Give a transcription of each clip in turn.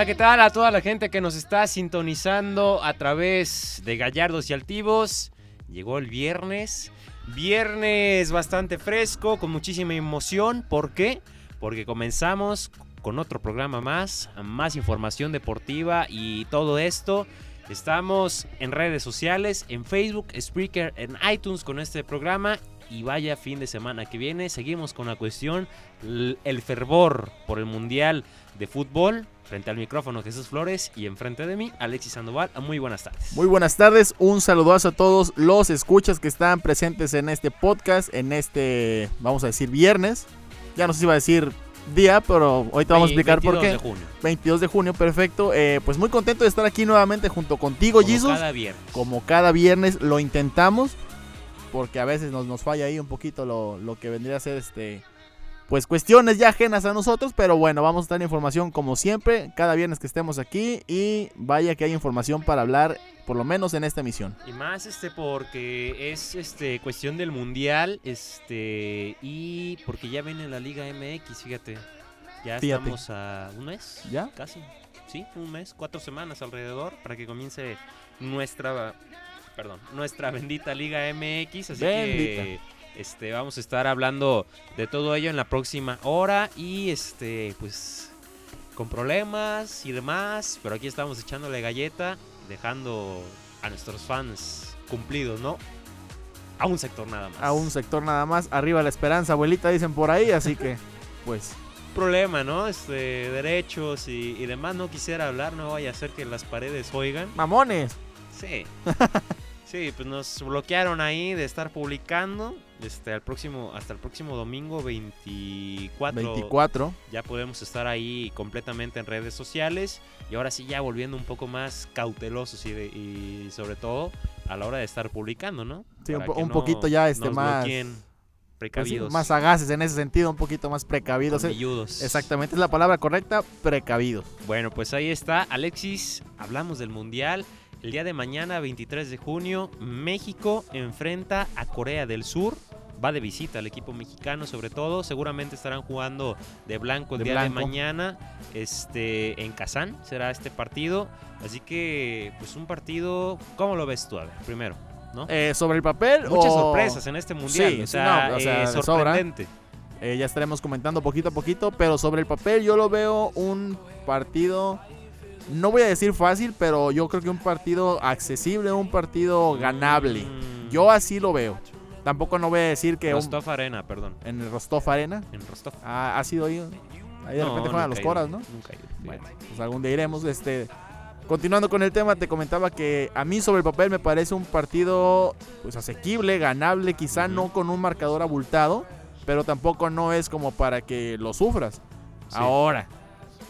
Hola, ¿qué tal a toda la gente que nos está sintonizando a través de Gallardos y Altivos? Llegó el viernes. Viernes bastante fresco, con muchísima emoción. ¿Por qué? Porque comenzamos con otro programa más, más información deportiva y todo esto. Estamos en redes sociales, en Facebook, Spreaker, en iTunes con este programa. Y vaya fin de semana que viene, seguimos con la cuestión, el fervor por el Mundial de Fútbol. Frente al micrófono Jesús Flores y enfrente de mí Alexis Sandoval. Muy buenas tardes. Muy buenas tardes, un saludazo a todos los escuchas que están presentes en este podcast, en este, vamos a decir, viernes. Ya no sé si iba a decir día, pero hoy te vamos a explicar por qué. 22 de junio. 22 de junio, perfecto. Eh, pues muy contento de estar aquí nuevamente junto contigo, Como Jesus. cada viernes. Como cada viernes lo intentamos, porque a veces nos, nos falla ahí un poquito lo, lo que vendría a ser este. Pues cuestiones ya ajenas a nosotros, pero bueno, vamos a en información como siempre, cada viernes que estemos aquí y vaya que hay información para hablar, por lo menos en esta emisión. Y más este porque es este cuestión del mundial, este y porque ya viene la Liga MX, fíjate. Ya Fíjate. estamos a un mes, ¿Ya? casi. Sí, un mes, cuatro semanas alrededor para que comience nuestra perdón, nuestra bendita Liga MX, así Bendita. que este vamos a estar hablando de todo ello en la próxima hora y este pues con problemas y demás, pero aquí estamos echándole galleta, dejando a nuestros fans cumplidos, ¿no? A un sector nada más. A un sector nada más, arriba la esperanza, abuelita, dicen por ahí, así que, pues, problema, ¿no? Este, derechos y, y demás. No quisiera hablar, no vaya a ser que las paredes oigan. mamones. Sí. Sí, pues nos bloquearon ahí de estar publicando. Este, al próximo, hasta el próximo domingo 24. 24. Ya podemos estar ahí completamente en redes sociales. Y ahora sí, ya volviendo un poco más cautelosos y, de- y sobre todo a la hora de estar publicando, ¿no? Sí, un Para un poquito ya, este, más- Pues precavidos. más sagaces en ese sentido, un poquito más precavidos. eh. colmilludos. Exactamente, es la palabra correcta, precavidos. Bueno, pues ahí está, Alexis. Hablamos del Mundial. El día de mañana, 23 de junio, México enfrenta a Corea del Sur. Va de visita al equipo mexicano, sobre todo. Seguramente estarán jugando de blanco el De día blanco. de mañana. Este, en Kazán será este partido. Así que, pues un partido. ¿Cómo lo ves tú? A ver, primero, ¿no? Eh, sobre el papel, Muchas o- sorpresas en este mundial. Sí, o sí, sea, no, o sea, eh, sorprendente. eh, ya estaremos comentando poquito a poquito, pero sobre el papel yo lo veo un partido, no voy a decir fácil, pero yo creo que un partido accesible, un partido ganable. Mm, Yo así lo veo. Tampoco no voy a decir que un- Rostov Arena, perdón. en el Rostov Arena En Rostov. ah, ha sido ahí. Ahí de No, repente juegan nunca los ido, coras, ¿no? Nunca he ido, Bueno, pues algún día iremos. Este, continuando con el tema, te comentaba que a mí sobre el papel me parece un partido pues asequible, ganable, quizá no con un marcador abultado, pero tampoco no es como para que lo sufras. Sí. Ahora,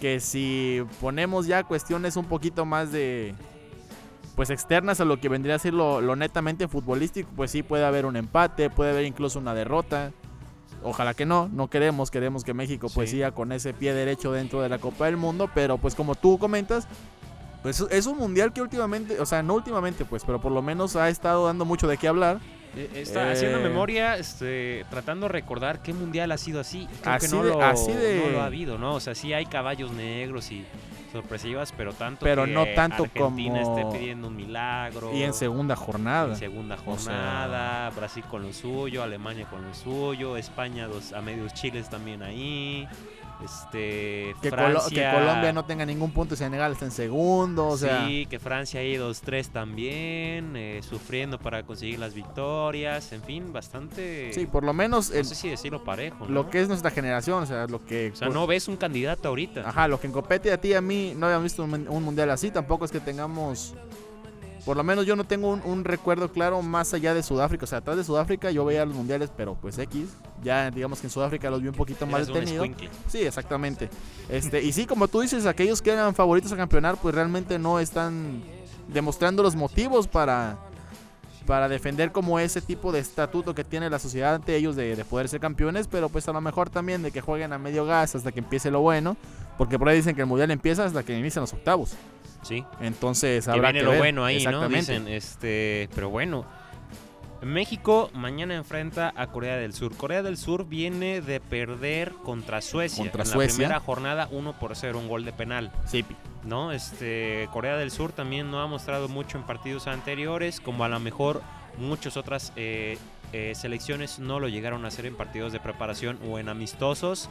que si ponemos ya cuestiones un poquito más de pues externas a lo que vendría a ser lo, lo netamente futbolístico, pues sí puede haber un empate, puede haber incluso una derrota. Ojalá que no, no queremos, queremos que México pues Sí. siga con ese pie derecho dentro de la Copa del Mundo, pero pues como tú comentas, pues es un mundial que últimamente, o sea, no últimamente pues, pero por lo menos ha estado dando mucho de qué hablar. Eh, Está haciendo Eh, memoria, este, tratando de recordar qué mundial ha sido así. Creo Así que no, de- lo, así de- no lo ha habido, ¿no? O sea, sí hay caballos negros y sorpresivas, pero tanto Pero que no tanto Argentina como- esté pidiendo un milagro. Y en segunda jornada. en segunda O sea- jornada, Brasil con lo suyo, Alemania con lo suyo, España dos, a medios chiles también ahí. Este, Que, Colo- Francia, que Colombia no tenga ningún punto y Senegal está en segundo, o sea, sí, que Francia ahí 2-3 también, eh, sufriendo para conseguir las victorias, en fin, bastante... sí, por lo menos no el- sé si decirlo parejo, ¿no? lo que es nuestra generación, o sea, lo que O sea, no ves un candidato ahorita. Ajá, lo que en compete a ti y a mí no habíamos visto un mundial así, tampoco es que tengamos por lo menos yo no tengo un, un recuerdo claro más allá de Sudáfrica, o sea, atrás de Sudáfrica yo veía los mundiales, pero pues X, ya digamos que en Sudáfrica los vi un poquito más Eras un detenido. escuincle. Sí, exactamente. Este, y sí, como tú dices, aquellos que eran favoritos a campeonar, pues realmente no están demostrando los motivos para, para defender como ese tipo de estatuto que tiene la sociedad ante ellos de, de poder ser campeones, pero pues a lo mejor también de que jueguen a medio gas hasta que empiece lo bueno, porque por ahí dicen que el mundial empieza hasta que inician los octavos. Sí. Entonces Que habrá viene que lo ver. bueno ahí, ¿no? Dicen, este, pero bueno. México mañana enfrenta a Corea del Sur. Corea del Sur viene de perder contra Suecia. Contra en Suecia. la primera jornada 1 por 0, un gol de penal. Sí, ¿no? Este, Corea del Sur también no ha mostrado mucho en partidos anteriores, como a lo mejor muchas otras eh, eh, selecciones no lo llegaron a hacer en partidos de preparación o en amistosos.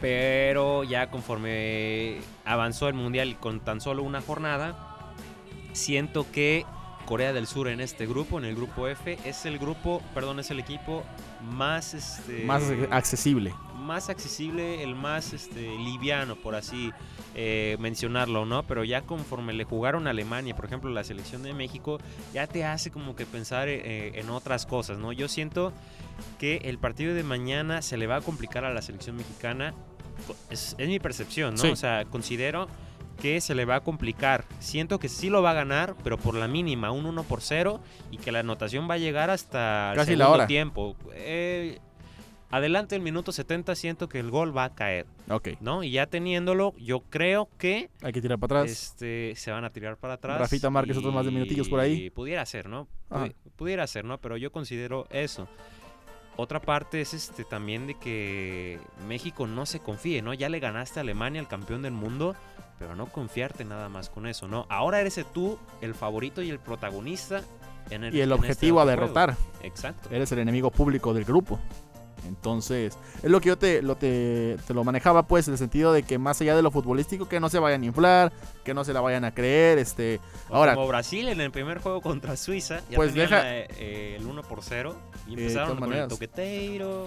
Pero ya conforme avanzó el Mundial con tan solo una jornada, siento que Corea del Sur en este grupo, en el grupo F, es el grupo, perdón, es el equipo más este, Más accesible. más accesible, el más este, liviano, por así eh, mencionarlo, ¿no? Pero ya conforme le jugaron a Alemania, por ejemplo, la selección de México, ya te hace como que pensar eh, en otras cosas, ¿no? Yo siento que el partido de mañana se le va a complicar a la selección mexicana. Es, es mi percepción, ¿no? Sí. O sea, considero que se le va a complicar. Siento que sí lo va a ganar, pero por la mínima, un 1 por 0, y que la anotación va a llegar hasta el Casi la segundo hora. tiempo. Eh, adelante el minuto 70 siento que el gol va a caer, Ok, ¿no? Y ya teniéndolo, yo creo que hay que tirar para atrás. este, se van a tirar para atrás. Rafita Márquez, otros más de minutillos por ahí. y Pudiera ser, ¿no? Ajá. Pudi- Pudiera ser, ¿no? Pero yo considero eso. Otra parte es este también de que México no se confíe, ¿no? Ya le ganaste a Alemania, el campeón del mundo, pero no confiarte nada más con eso, ¿no? Ahora eres tú el favorito y el protagonista en el y el este objetivo a derrotar. Exacto. Eres el enemigo público del grupo. Entonces, es lo que yo te lo, te, te lo manejaba, pues, en el sentido de que más allá de lo futbolístico, que no se vayan a inflar, que no se la vayan a creer. este O Ahora, como Brasil en el primer juego contra Suiza, ya Pues deja- eh, eh, el 1 por 0 y de empezaron con el toqueteiro,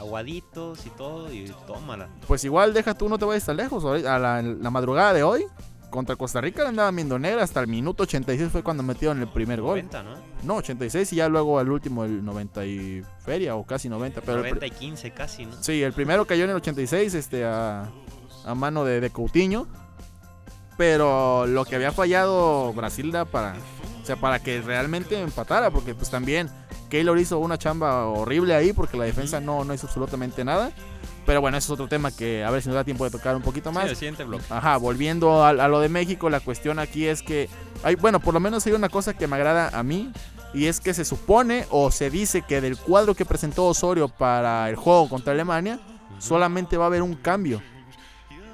aguaditos y todo, y tómala. pues igual deja tú, no te vayas tan lejos. A la, la madrugada de hoy, contra Costa Rica le andaban viendo negra. Hasta el minuto 86 fue cuando metieron el primer gol. 90, ¿no? No, 86 y ya luego al último el 90 y feria o casi 90. Pero el, 90 y 15 casi, ¿no? Sí, el primero cayó en el 86 este, a, a mano de, de Coutinho. Pero lo que había fallado Brasil era para, o sea, para que realmente empatara. Porque pues también Keylor hizo una chamba horrible ahí porque la defensa no, no hizo absolutamente nada. Pero bueno, ese es otro tema que a ver si nos da tiempo de tocar un poquito Sí, más. el siguiente bloque. Ajá, volviendo a, a lo de México, la cuestión aquí es que, hay, bueno, por lo menos hay una cosa que me agrada a mí, y es que se supone o se dice que del cuadro que presentó Osorio para el juego contra Alemania, Ujú. solamente va a haber un cambio.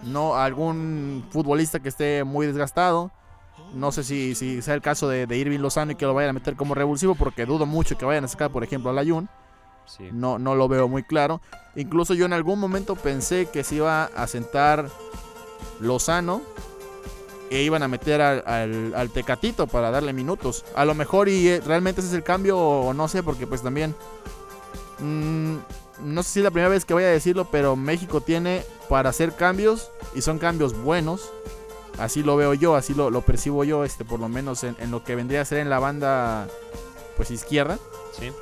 No algún futbolista que esté muy desgastado. No sé si, si sea el caso de, de Irving Lozano y que lo vayan a meter como revulsivo, porque dudo mucho que vayan a sacar, por ejemplo, a Layun. Sí. No, no lo veo muy claro. Incluso yo en algún momento pensé que se iba a sentar Lozano e iban a meter al, al- al Tecatito para darle minutos. A lo mejor y eh, realmente ese es el cambio o no sé, porque pues también... mm, no sé si es la primera vez que voy a decirlo, pero México tiene para hacer cambios y son cambios buenos. Así lo veo yo, así lo, lo percibo yo, este, por lo menos en, en lo que vendría a ser en la banda pues izquierda. Sí.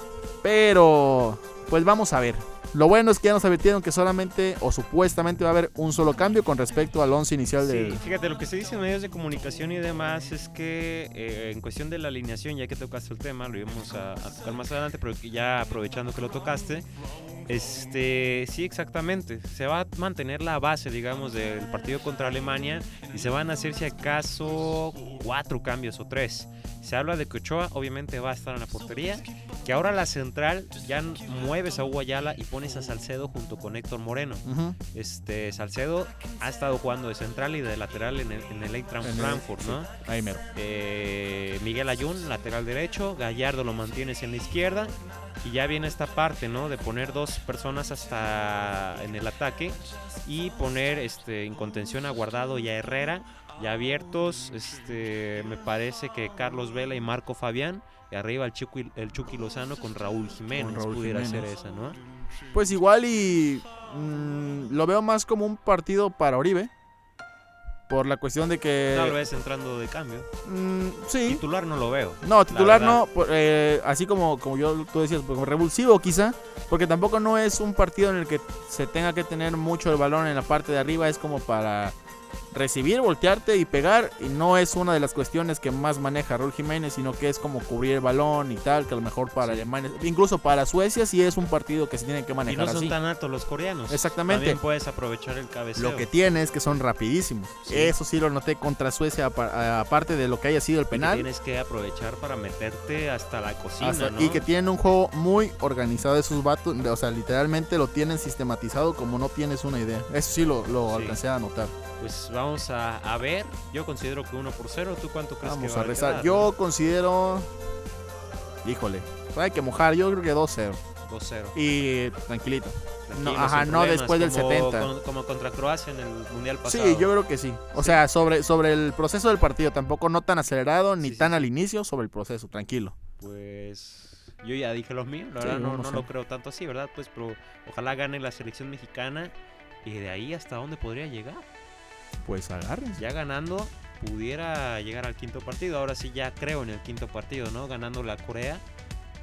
Pero, pues vamos a ver. Lo bueno es que ya nos advirtieron que solamente o supuestamente va a haber un solo cambio con respecto al 11 inicial Sí, del... fíjate, lo que se dice en medios de comunicación y demás es que eh, en cuestión de la alineación, ya que tocaste el tema, lo íbamos a, a tocar más adelante, pero ya aprovechando que lo tocaste, este, sí, exactamente, se va a mantener la base, digamos, del partido contra Alemania y se van a hacer si acaso cuatro cambios o tres. Se habla de que Ochoa obviamente va a estar en la portería, que ahora la central ya mueves a Hugo Ayala y pones a Salcedo junto con Héctor Moreno. Este Salcedo ha estado jugando de central y de lateral en el, en el Eintracht En el- Frankfurt, sí. ¿no? Ahí mero. Eh, Miguel Ayun, lateral derecho, Gallardo lo mantienes en la izquierda y ya viene esta parte, ¿no? De poner dos personas hasta en el ataque y poner este en contención a Guardado y a Herrera ya abiertos, este me parece que Carlos Vela y Marco Fabián y arriba el Chucky, el Chucky Lozano con Raúl Jiménez Raúl pudiera Jiménez. ser esa, ¿no? Pues igual y mm, lo veo más como un partido para Oribe. Por la cuestión de que... Tal vez entrando de cambio. mm, sí. Titular no lo veo. No, titular no, por- eh, así como, como yo tú decías, pues, como revulsivo quizá, porque tampoco no es un partido en el que se tenga que tener mucho el balón en la parte de arriba, es como para recibir, voltearte y pegar, y no es una de las cuestiones que más maneja Raúl Jiménez, sino que es como cubrir el balón y tal, que a lo mejor para Sí. Alemania, incluso para Suecia sí es un partido que se tiene que Y manejar no son así. tan altos los coreanos. Exactamente. También puedes aprovechar el cabeceo. Lo que tiene es que son rapidísimos. Sí. Eso sí lo noté contra Suecia, apa- aparte de lo que haya sido el Y que penal. tienes que aprovechar para meterte hasta la cocina, Hasta- ¿no? Y que tienen un juego muy organizado de sus vatos. O sea, literalmente lo tienen sistematizado como no tienes una idea. Eso sí lo, lo Sí. alcancé a notar. Pues vamos a, a ver. Yo considero que 1 por 0. ¿Tú cuánto crees Vamos que va a rezar. Yo considero. Híjole. Hay que mojar. Yo creo que 2-0. 2-0. Y tranquilito. No, ajá, no después del como- 70. Como, como contra Croacia en el Mundial pasado. Sí, yo creo que sí. O sea, sobre, sobre el proceso del partido. Tampoco no tan acelerado ni Sí, tan sí. al inicio. Sobre el proceso. Tranquilo. Pues yo ya dije los míos, la verdad no, no a- lo creo tanto así, ¿verdad? Pues pero ojalá gane la selección mexicana y de ahí hasta dónde podría llegar. Pues agárrense. Ya ganando pudiera llegar al quinto partido. Ahora sí ya creo en el quinto partido, ¿no? Ganando la Corea.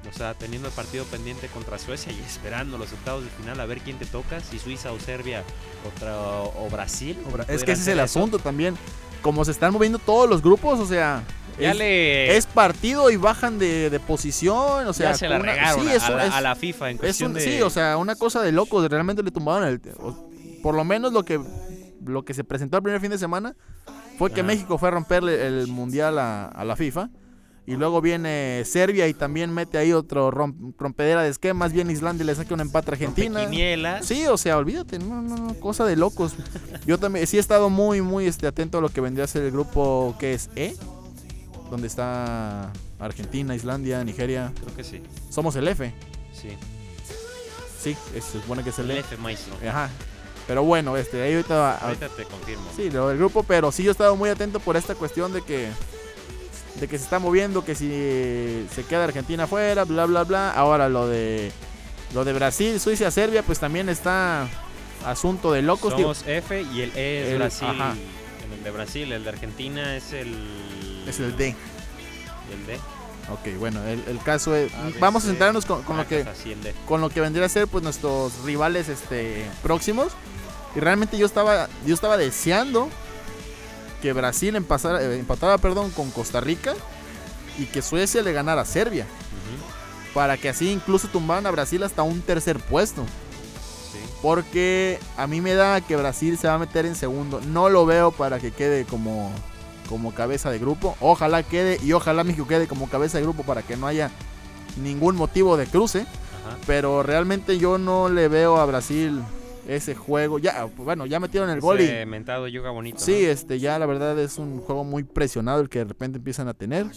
O sea, teniendo el partido pendiente contra Suecia y esperando los octavos de final a ver quién te toca, si Suiza o Serbia contra o, o Brasil. Es pudieran que ese es el eso. asunto también. Como se están moviendo todos los grupos, o sea. Ya es, le es partido y bajan de, de posición. O sea, ya se la una- regaron sí, a, es- la, es- a la FIFA en Es cuestión un- de Sí, o sea, una cosa de locos. Realmente le tumbaron el. o- por lo menos lo que, lo que se presentó el primer fin de semana fue que. México fue a romperle el mundial a, a la FIFA. Y luego viene Serbia y también mete ahí otro rom- rompedera de esquemas. Viene Islandia y le saca un empate a Argentina. Sí, o sea, olvídate, no, no, no, cosa de locos. Yo también sí he estado muy, muy este, atento a lo que vendría a ser el grupo que es E, donde está Argentina, Islandia, Nigeria. Creo que sí. Somos el F, Sí. sí, es- se supone que es el El E. F maestro. Ajá. Pero bueno, este, ahí ahorita. Ahorita te confirmo. Sí, lo del grupo, pero sí yo he estado muy atento por esta cuestión de que. De que se está moviendo, que si se queda Argentina afuera, bla, bla, bla. Ahora lo de. Lo de Brasil, Suiza, Serbia, pues también está. Asunto de locos. Somos F y el E es El- Brasil. ajá. El de Brasil, el de Argentina es el. es el D. El D. Ok, bueno, el, el caso es. A, vamos a centrarnos con, con Ah, lo que. pues con lo que vendría a ser pues nuestros rivales este próximos y realmente yo estaba yo estaba deseando que Brasil eh, empatara perdón con Costa Rica y que Suecia le ganara a Serbia. Para que así incluso tumbaran a Brasil hasta un tercer puesto. Sí. porque a mí me da que Brasil se va a meter en segundo. No lo veo para que quede como como cabeza de grupo. Ojalá quede y ojalá México quede como cabeza de grupo para que no haya ningún motivo de cruce. Ajá. pero realmente yo no le veo a Brasil ese juego. Ya, bueno, ya metieron el gol y mentado yoga bonito. sí, ¿no? este ya la verdad es un juego muy presionado el que de repente empiezan a tener.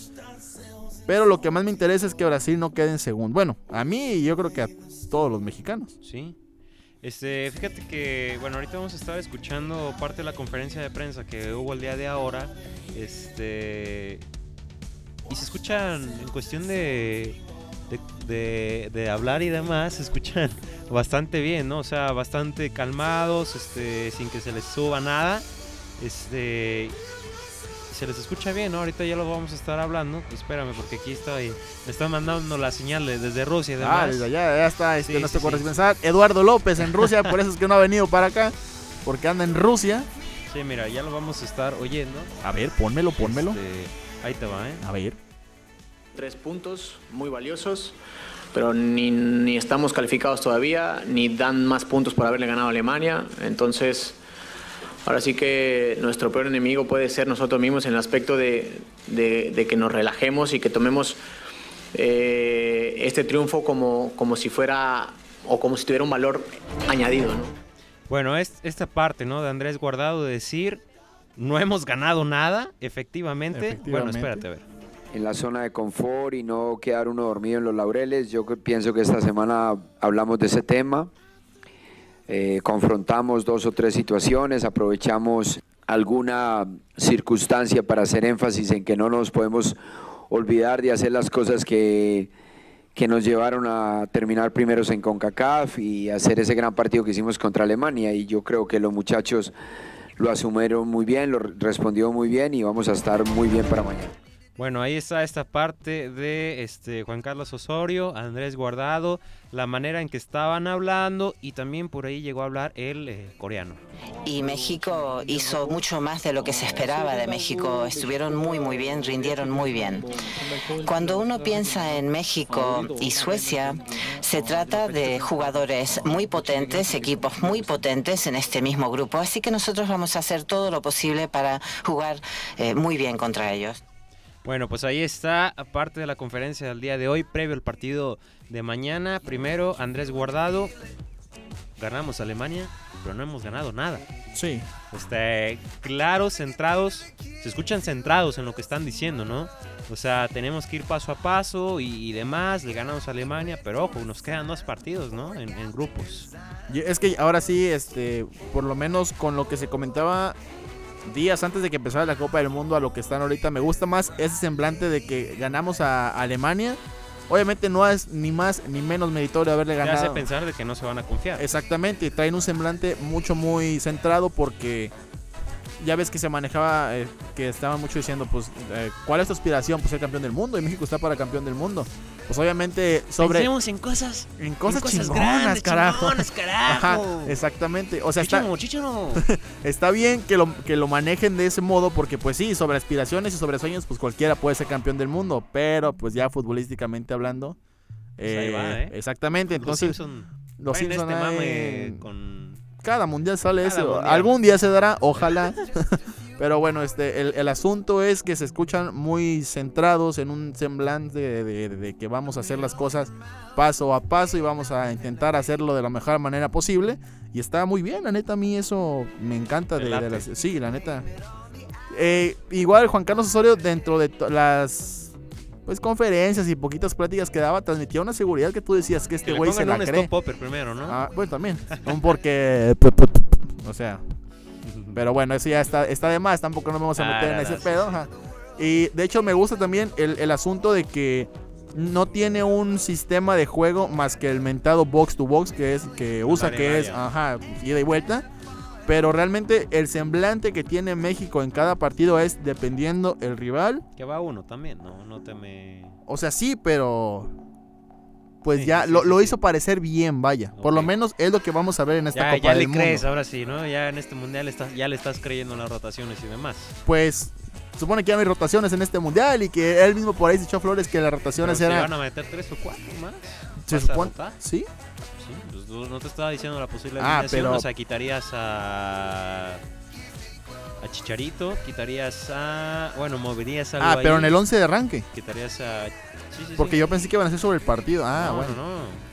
Pero lo que más me interesa es que Brasil no quede en segundo. Bueno, a mí y yo creo que a todos los mexicanos. Sí. Este, fíjate que, bueno, ahorita vamos a estar escuchando parte de la conferencia de prensa que hubo el día de ahora. Este. Y se escuchan en cuestión de. De, de- de hablar y demás, se escuchan bastante bien, ¿no? O sea, bastante calmados, este, sin que se les suba nada. Este. Se les escucha bien, ¿no? Ahorita ya lo vamos a estar hablando. Espérame, porque aquí estoy. Me están mandando la señal de- desde Rusia y demás. Ah, desde allá ya está este, Sí, nuestro sí, sí. corresponsal Eduardo López en Rusia, por eso es que no ha venido para acá, porque anda en Rusia. Sí, mira, ya lo vamos a estar oyendo. A ver, pónmelo, pónmelo. Este, ahí te va, ¿eh? A ver. Tres puntos muy valiosos, pero ni, ni estamos calificados todavía, ni dan más puntos por haberle ganado a Alemania. Entonces, ahora sí que nuestro peor enemigo puede ser nosotros mismos en el aspecto de, de- de que nos relajemos y que tomemos eh, este triunfo como, como si fuera o como si tuviera un valor añadido. ¿no? Bueno, es, esta parte, ¿no? De Andrés Guardado de decir, no hemos ganado nada, efectivamente. Bueno, Efectivamente. espérate, a ver. En la zona de confort y no quedar uno dormido en los laureles. Yo pienso que esta semana hablamos de ese tema. Eh, confrontamos dos o tres situaciones, aprovechamos alguna circunstancia para hacer énfasis en que no nos podemos olvidar de hacer las cosas que, que nos llevaron a terminar primeros en CONCACAF y hacer ese gran partido que hicimos contra Alemania. Y yo creo que los muchachos lo asumieron muy bien, lo respondió muy bien y vamos a estar muy bien para mañana. Bueno, ahí está esta parte de este Juan Carlos Osorio, Andrés Guardado, la manera en que estaban hablando y también por ahí llegó a hablar el eh, coreano. Y México hizo mucho más de lo que se esperaba de México. Estuvieron muy, muy bien, rindieron muy bien. Cuando uno piensa en México y Suecia, se trata de jugadores muy potentes, equipos muy potentes en este mismo grupo. Así que nosotros vamos a hacer todo lo posible para jugar eh, muy bien contra ellos. Bueno, pues ahí está, aparte de la conferencia del día de hoy, previo al partido de mañana. Primero, Andrés Guardado. Ganamos Alemania. pero no hemos ganado nada. Sí. Este, claros, centrados, se escuchan centrados en lo que están diciendo, ¿no? O sea, tenemos que ir paso a paso y, y demás, le ganamos a Alemania, pero ojo, nos quedan dos partidos, ¿no? En, en grupos. Y Es que ahora sí, este, por lo menos con lo que se comentaba días antes de que empezara la Copa del Mundo a lo que están ahorita, me gusta más ese semblante de que ganamos a Alemania. Obviamente no es ni más ni menos meritorio haberle Te hace ganado. pensar de que no se van a confiar. Exactamente, traen un semblante mucho muy centrado porque ya ves que se manejaba, eh, que estaban mucho diciendo, pues, eh, ¿cuál es tu aspiración? Pues ser campeón del mundo y México está para campeón del mundo. Pues obviamente sobre... Pensemos en cosas, En cosas, en cosas chingonas, grandes, carajo. chingonas, carajo. Ajá, exactamente. O sea, está, está bien que lo, que lo manejen de ese modo porque pues sí, sobre aspiraciones y sobre sueños pues cualquiera puede ser campeón del mundo, pero pues ya futbolísticamente hablando. Pues ahí va, ¿eh? Exactamente, Los entonces los traen Simpson este mame con... cada mundial sale Cada eso. mundial. Algún día se dará, ojalá. Pero bueno, este, el, el asunto es que se escuchan muy centrados en un semblante de, de- de que vamos a hacer las cosas paso a paso y vamos a intentar hacerlo de la mejor manera posible. Y está muy bien, la neta, a mí eso me encanta. Te De, de late. las- sí, la neta. Eh, igual Juan Carlos Osorio, dentro de las pues conferencias y poquitas pláticas que daba, transmitía una seguridad que tú decías que este güey se la un cree. stop popper primero, ¿no? Ah, bueno, también. Porque. O sea. Pero bueno, eso ya está, está de más. Tampoco nos vamos a Ah, meter en ese sí, pedo. sí. ajá. Y de hecho, me gusta también el, el asunto de que no tiene un sistema de juego más que el mentado box to box que es que usa, que es ajá, ida y vuelta. Pero realmente el semblante que tiene México en cada partido es dependiendo el rival. Que va uno también, ¿no? No te me... O sea, sí, pero. Pues Sí, ya sí, lo, sí, lo hizo parecer bien, vaya. Por lo menos es lo que vamos a ver en esta Ya, Copa ya del le Mundo. crees, ahora sí, ¿no? Ya en este mundial estás, ya le estás creyendo en las rotaciones y demás. Pues supone que ya no hay rotaciones en este mundial y que él mismo por ahí se echó flores que las Pero rotaciones se eran. van a meter tres o cuatro más. Se ¿Vas a supone. Sí. No te estaba diciendo la posible Ah, alineación, pero- o sea, quitarías a a Chicharito, quitarías a bueno, moverías algo Ah, pero ahí, en el 11 de arranque. quitarías a sí, sí, Porque sí. yo pensé que iban a ser sobre el partido. Ah, no, bueno. no, no.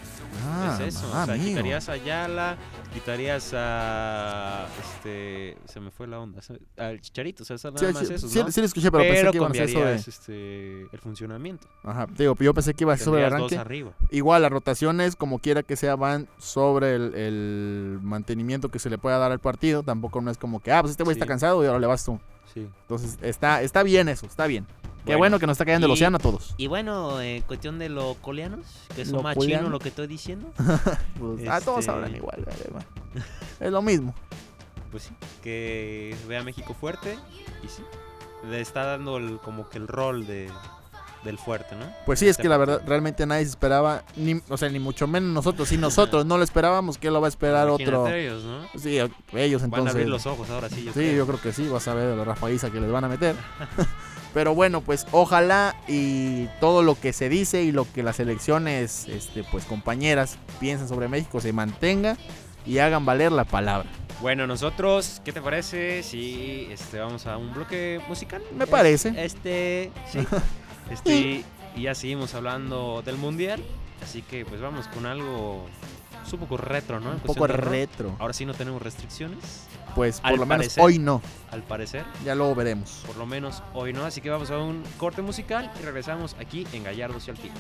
Ah, es eso, ah, o sea, amigo. quitarías a Yala, quitarías a este se me fue la onda, al Chicharito, o sea, nada Sí, más sí, eso, sí, ¿no? sí lo escuché, pero, pensé Pero que iban a ser sobre. este, el funcionamiento. Ajá, digo, yo pensé que iba a ser sobre el dos arranque. arriba. Igual, las rotaciones, como quiera que sea, van sobre el, el mantenimiento que se le pueda dar al partido. Tampoco no es como que, ah, pues este güey Sí. está cansado y ahora le vas tú. Sí. Entonces, está, está bien eso, está bien. Qué Bueno, bueno que nos está cayendo el océano a todos. Y bueno, en cuestión de los coreanos, que son ¿Lo más coreano? chinos lo que estoy diciendo, Pues, ah, todos este- hablan igual. vale, va. es lo mismo. pues sí, que ve a México fuerte y sí, le está dando el, como que el rol de, del fuerte, ¿no? Pues sí, En es este que la verdad, realmente nadie se esperaba, ni, o sea, ni mucho menos nosotros. Si nosotros no lo esperábamos, ¿qué lo va a esperar Imagínate otro? ellos, ¿no? Sí, ellos Van a entonces. abrir los ojos ahora sí. Yo Sí, creo. yo creo que sí, vas a ver la rafaiza que les van a meter. Pero bueno, pues ojalá y todo lo que se dice y lo que las elecciones, este, pues compañeras piensan sobre México se mantenga y hagan valer la palabra. Bueno, nosotros, ¿qué te parece si este, vamos a un bloque musical? Me parece. Este, sí. Este, y ya seguimos hablando del mundial. Así que pues vamos con algo es un poco retro, ¿no? En Un poco retro. Ahora sí no tenemos restricciones, Pues por Al lo menos hoy no, al parecer. ya luego veremos. Por lo menos hoy no. Así que vamos a un corte musical y regresamos aquí en Gallardos y Altivos.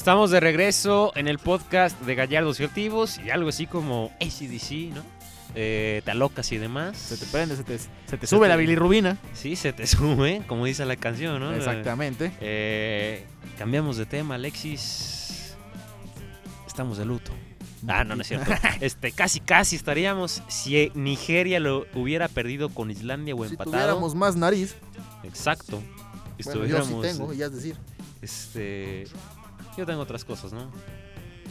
Estamos de regreso en el podcast de Gallardos y Altivos y algo así como ACDC, ¿no? Eh, te alocas y demás. Se te prende, se te, se te Se sube te- la bilirrubina. Sí, se te sube, como dice la canción, ¿no? Exactamente. Eh, cambiamos de tema, Alexis. Estamos de luto. Ah, no, no es cierto. Este, casi, casi estaríamos si Nigeria lo hubiera perdido con Islandia o Si empatado. tuviéramos más nariz, Exacto. bueno, yo sí tengo, ya es decir, Este, yo tengo otras cosas, ¿no?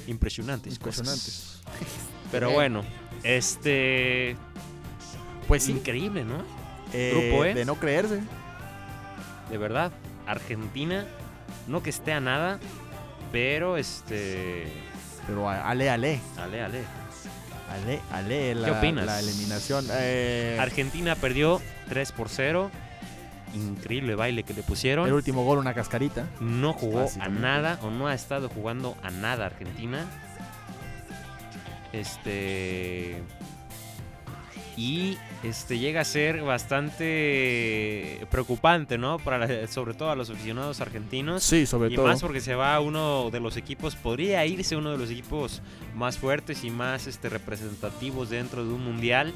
Impresionantes. Impresionantes. cosas. Pero bueno, este, pues increíble, ¿no? eh, grupo E. de no creerse. De verdad, Argentina, no que esté a nada, pero este, Pero ale, ale, ale, ale. ale, ale, la, opinas? la eliminación. Eh, Argentina perdió 3 por 0. Increíble baile que le el pusieron. último gol, una cascarita. No jugó a Básicamente. nada o no ha estado jugando a nada Argentina. Este. Y este llega a ser bastante preocupante, ¿no? Para la- sobre todo a los aficionados argentinos. Sí, sobre Y todo. más porque se va uno de los equipos, podría irse uno de los equipos más fuertes y más este, representativos dentro de un mundial,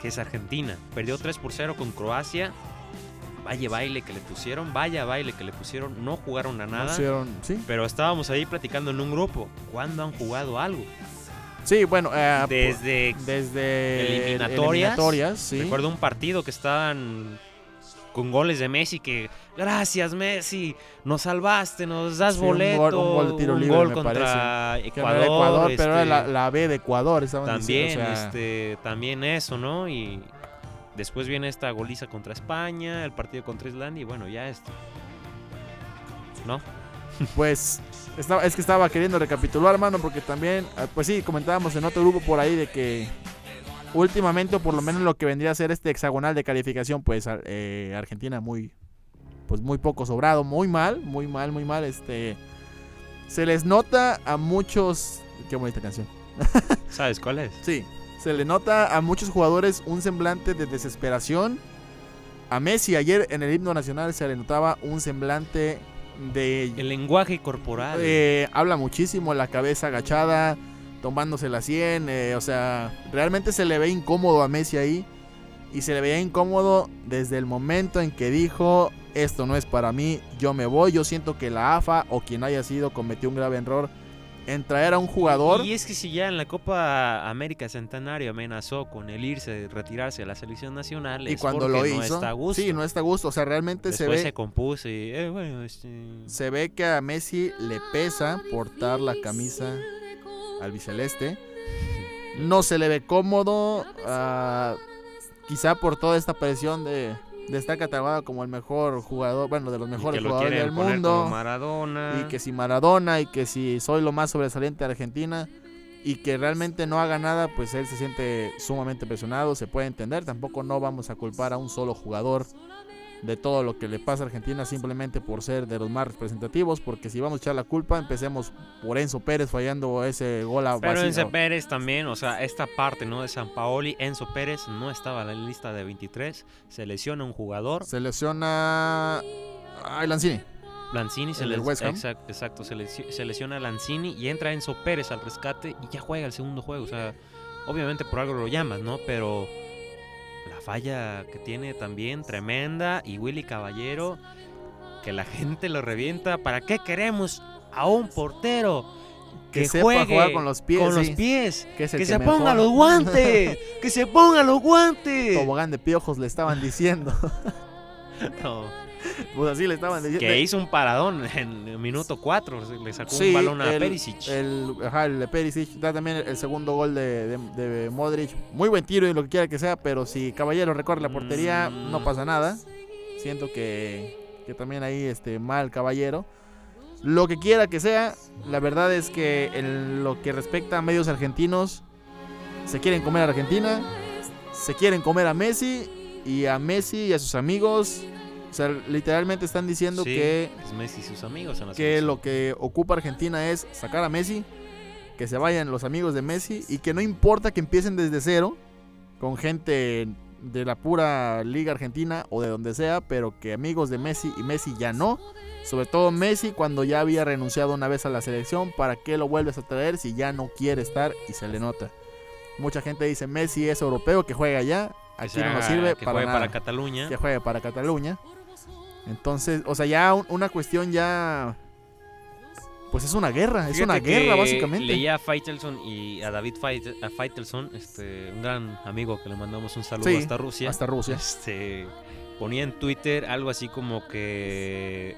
que es Argentina. Perdió 3 por 0 con Croacia. Vaya baile que le pusieron, vaya baile que le pusieron. No jugaron a No nada. hicieron- sí. Pero estábamos ahí platicando en un grupo. ¿Cuándo han jugado algo? Sí, bueno, eh, Desde. desde eliminatorias. eliminatorias, sí. Recuerdo un partido que estaban con goles de Messi que gracias Messi, nos salvaste, nos das Sí, un boleto, gol- un gol de tiro libre, gol me contra Ecuador, pero era este, la, la B de Ecuador, estaban también, diciendo, o sea, este, también eso, ¿no? Y después viene esta goliza contra España, el partido contra Islandia y bueno, ya esto. ¿No? Pues estaba, es que estaba queriendo recapitular, hermano, porque también, eh, pues sí, comentábamos en otro grupo por ahí de que últimamente, o por lo menos lo que vendría a ser este hexagonal de calificación, pues eh, Argentina muy, pues muy poco sobrado, muy mal, muy mal, muy mal. Este, se les nota a muchos, qué bonita canción. ¿Sabes cuál es? Sí, se le nota a muchos jugadores un semblante de desesperación. A Messi ayer en el himno nacional se le notaba un semblante de El lenguaje corporal. eh, habla muchísimo, la cabeza agachada, tomándose la 100, eh, o sea, realmente se le ve incómodo a Messi ahí y se le veía incómodo desde el momento en que dijo, esto no es para mí, yo me voy, yo siento que la AFA o quien haya sido cometió un grave error en traer a un jugador. Y es que si ya en la Copa América Centenario amenazó con el irse, retirarse de la selección nacional, Y es cuando lo no hizo, está a gusto. sí, no está a gusto, o sea, realmente se ve se compuso y, eh, bueno, este, se ve que a Messi le pesa portar la camisa albiceleste. No se le ve cómodo, ah, quizá por toda esta presión de, estar catalogado como el mejor jugador, bueno, de los mejores jugadores del mundo. Maradona. Y que si Maradona y que si soy lo más sobresaliente de Argentina y que realmente no haga nada, pues él se siente sumamente presionado, se puede entender. Tampoco no vamos a culpar a un solo jugador de todo lo que le pasa a Argentina simplemente por ser de los más representativos, porque si vamos a echar la culpa, empecemos por Enzo Pérez fallando ese gol a Pero vacío. Enzo Pérez también, o sea, esta parte no de San Paoli, Enzo Pérez no estaba en la lista de 23, se lesiona un jugador, Se lesiona Ay, Lanzini. Lanzini se les- exacto, exacto, se, lesi- se lesiona Lanzini y entra Enzo Pérez al rescate y ya juega el segundo juego, o sea, obviamente por algo lo llamas, ¿no? Pero la falla que tiene también tremenda y Willy Caballero que la gente lo revienta, ¿para qué queremos a un portero Que que, sepa juegue jugar con los pies, con los pies? Que, se mejor- ponga los guantes, que se ponga los guantes. Tobogán de piojos le estaban diciendo. No, pues así le estaban diciendo. que hizo un paradón en el minuto 4, le sacó Sí, un balón a el- Perisic. El, ajá, el de Perisic da también el, el segundo gol de, de- de Modric. Muy buen tiro y lo que quiera que sea, pero si Caballero recorre la portería, Mm. no pasa nada. Siento que, que también ahí este, mal Caballero. Lo que quiera que sea, la verdad es que en lo que respecta a medios argentinos, se quieren comer a Argentina, se quieren comer a Messi y a Messi y a sus amigos. O sea, literalmente están diciendo Sí, que es Messi y sus amigos en la que lo que ocupa Argentina es sacar a Messi, que se vayan los amigos de Messi y que no importa que empiecen desde cero con gente de la pura liga argentina o de donde sea, pero que amigos de Messi y Messi ya no. Sobre todo Messi cuando ya había renunciado una vez a la selección, ¿para qué lo vuelves a traer si ya no quiere estar y se le nota? Mucha gente dice Messi es europeo, que juega allá, aquí sea- no nos sirve que para juegue nada. para Cataluña. que juegue para Cataluña. Entonces, o sea, ya un- una cuestión ya pues es una guerra, es una guerra básicamente. Leía a Faitelson y a David Faitelson, este, un gran amigo que le mandamos un saludo Sí, hasta Rusia. hasta Rusia. Este, ponía en Twitter algo así como que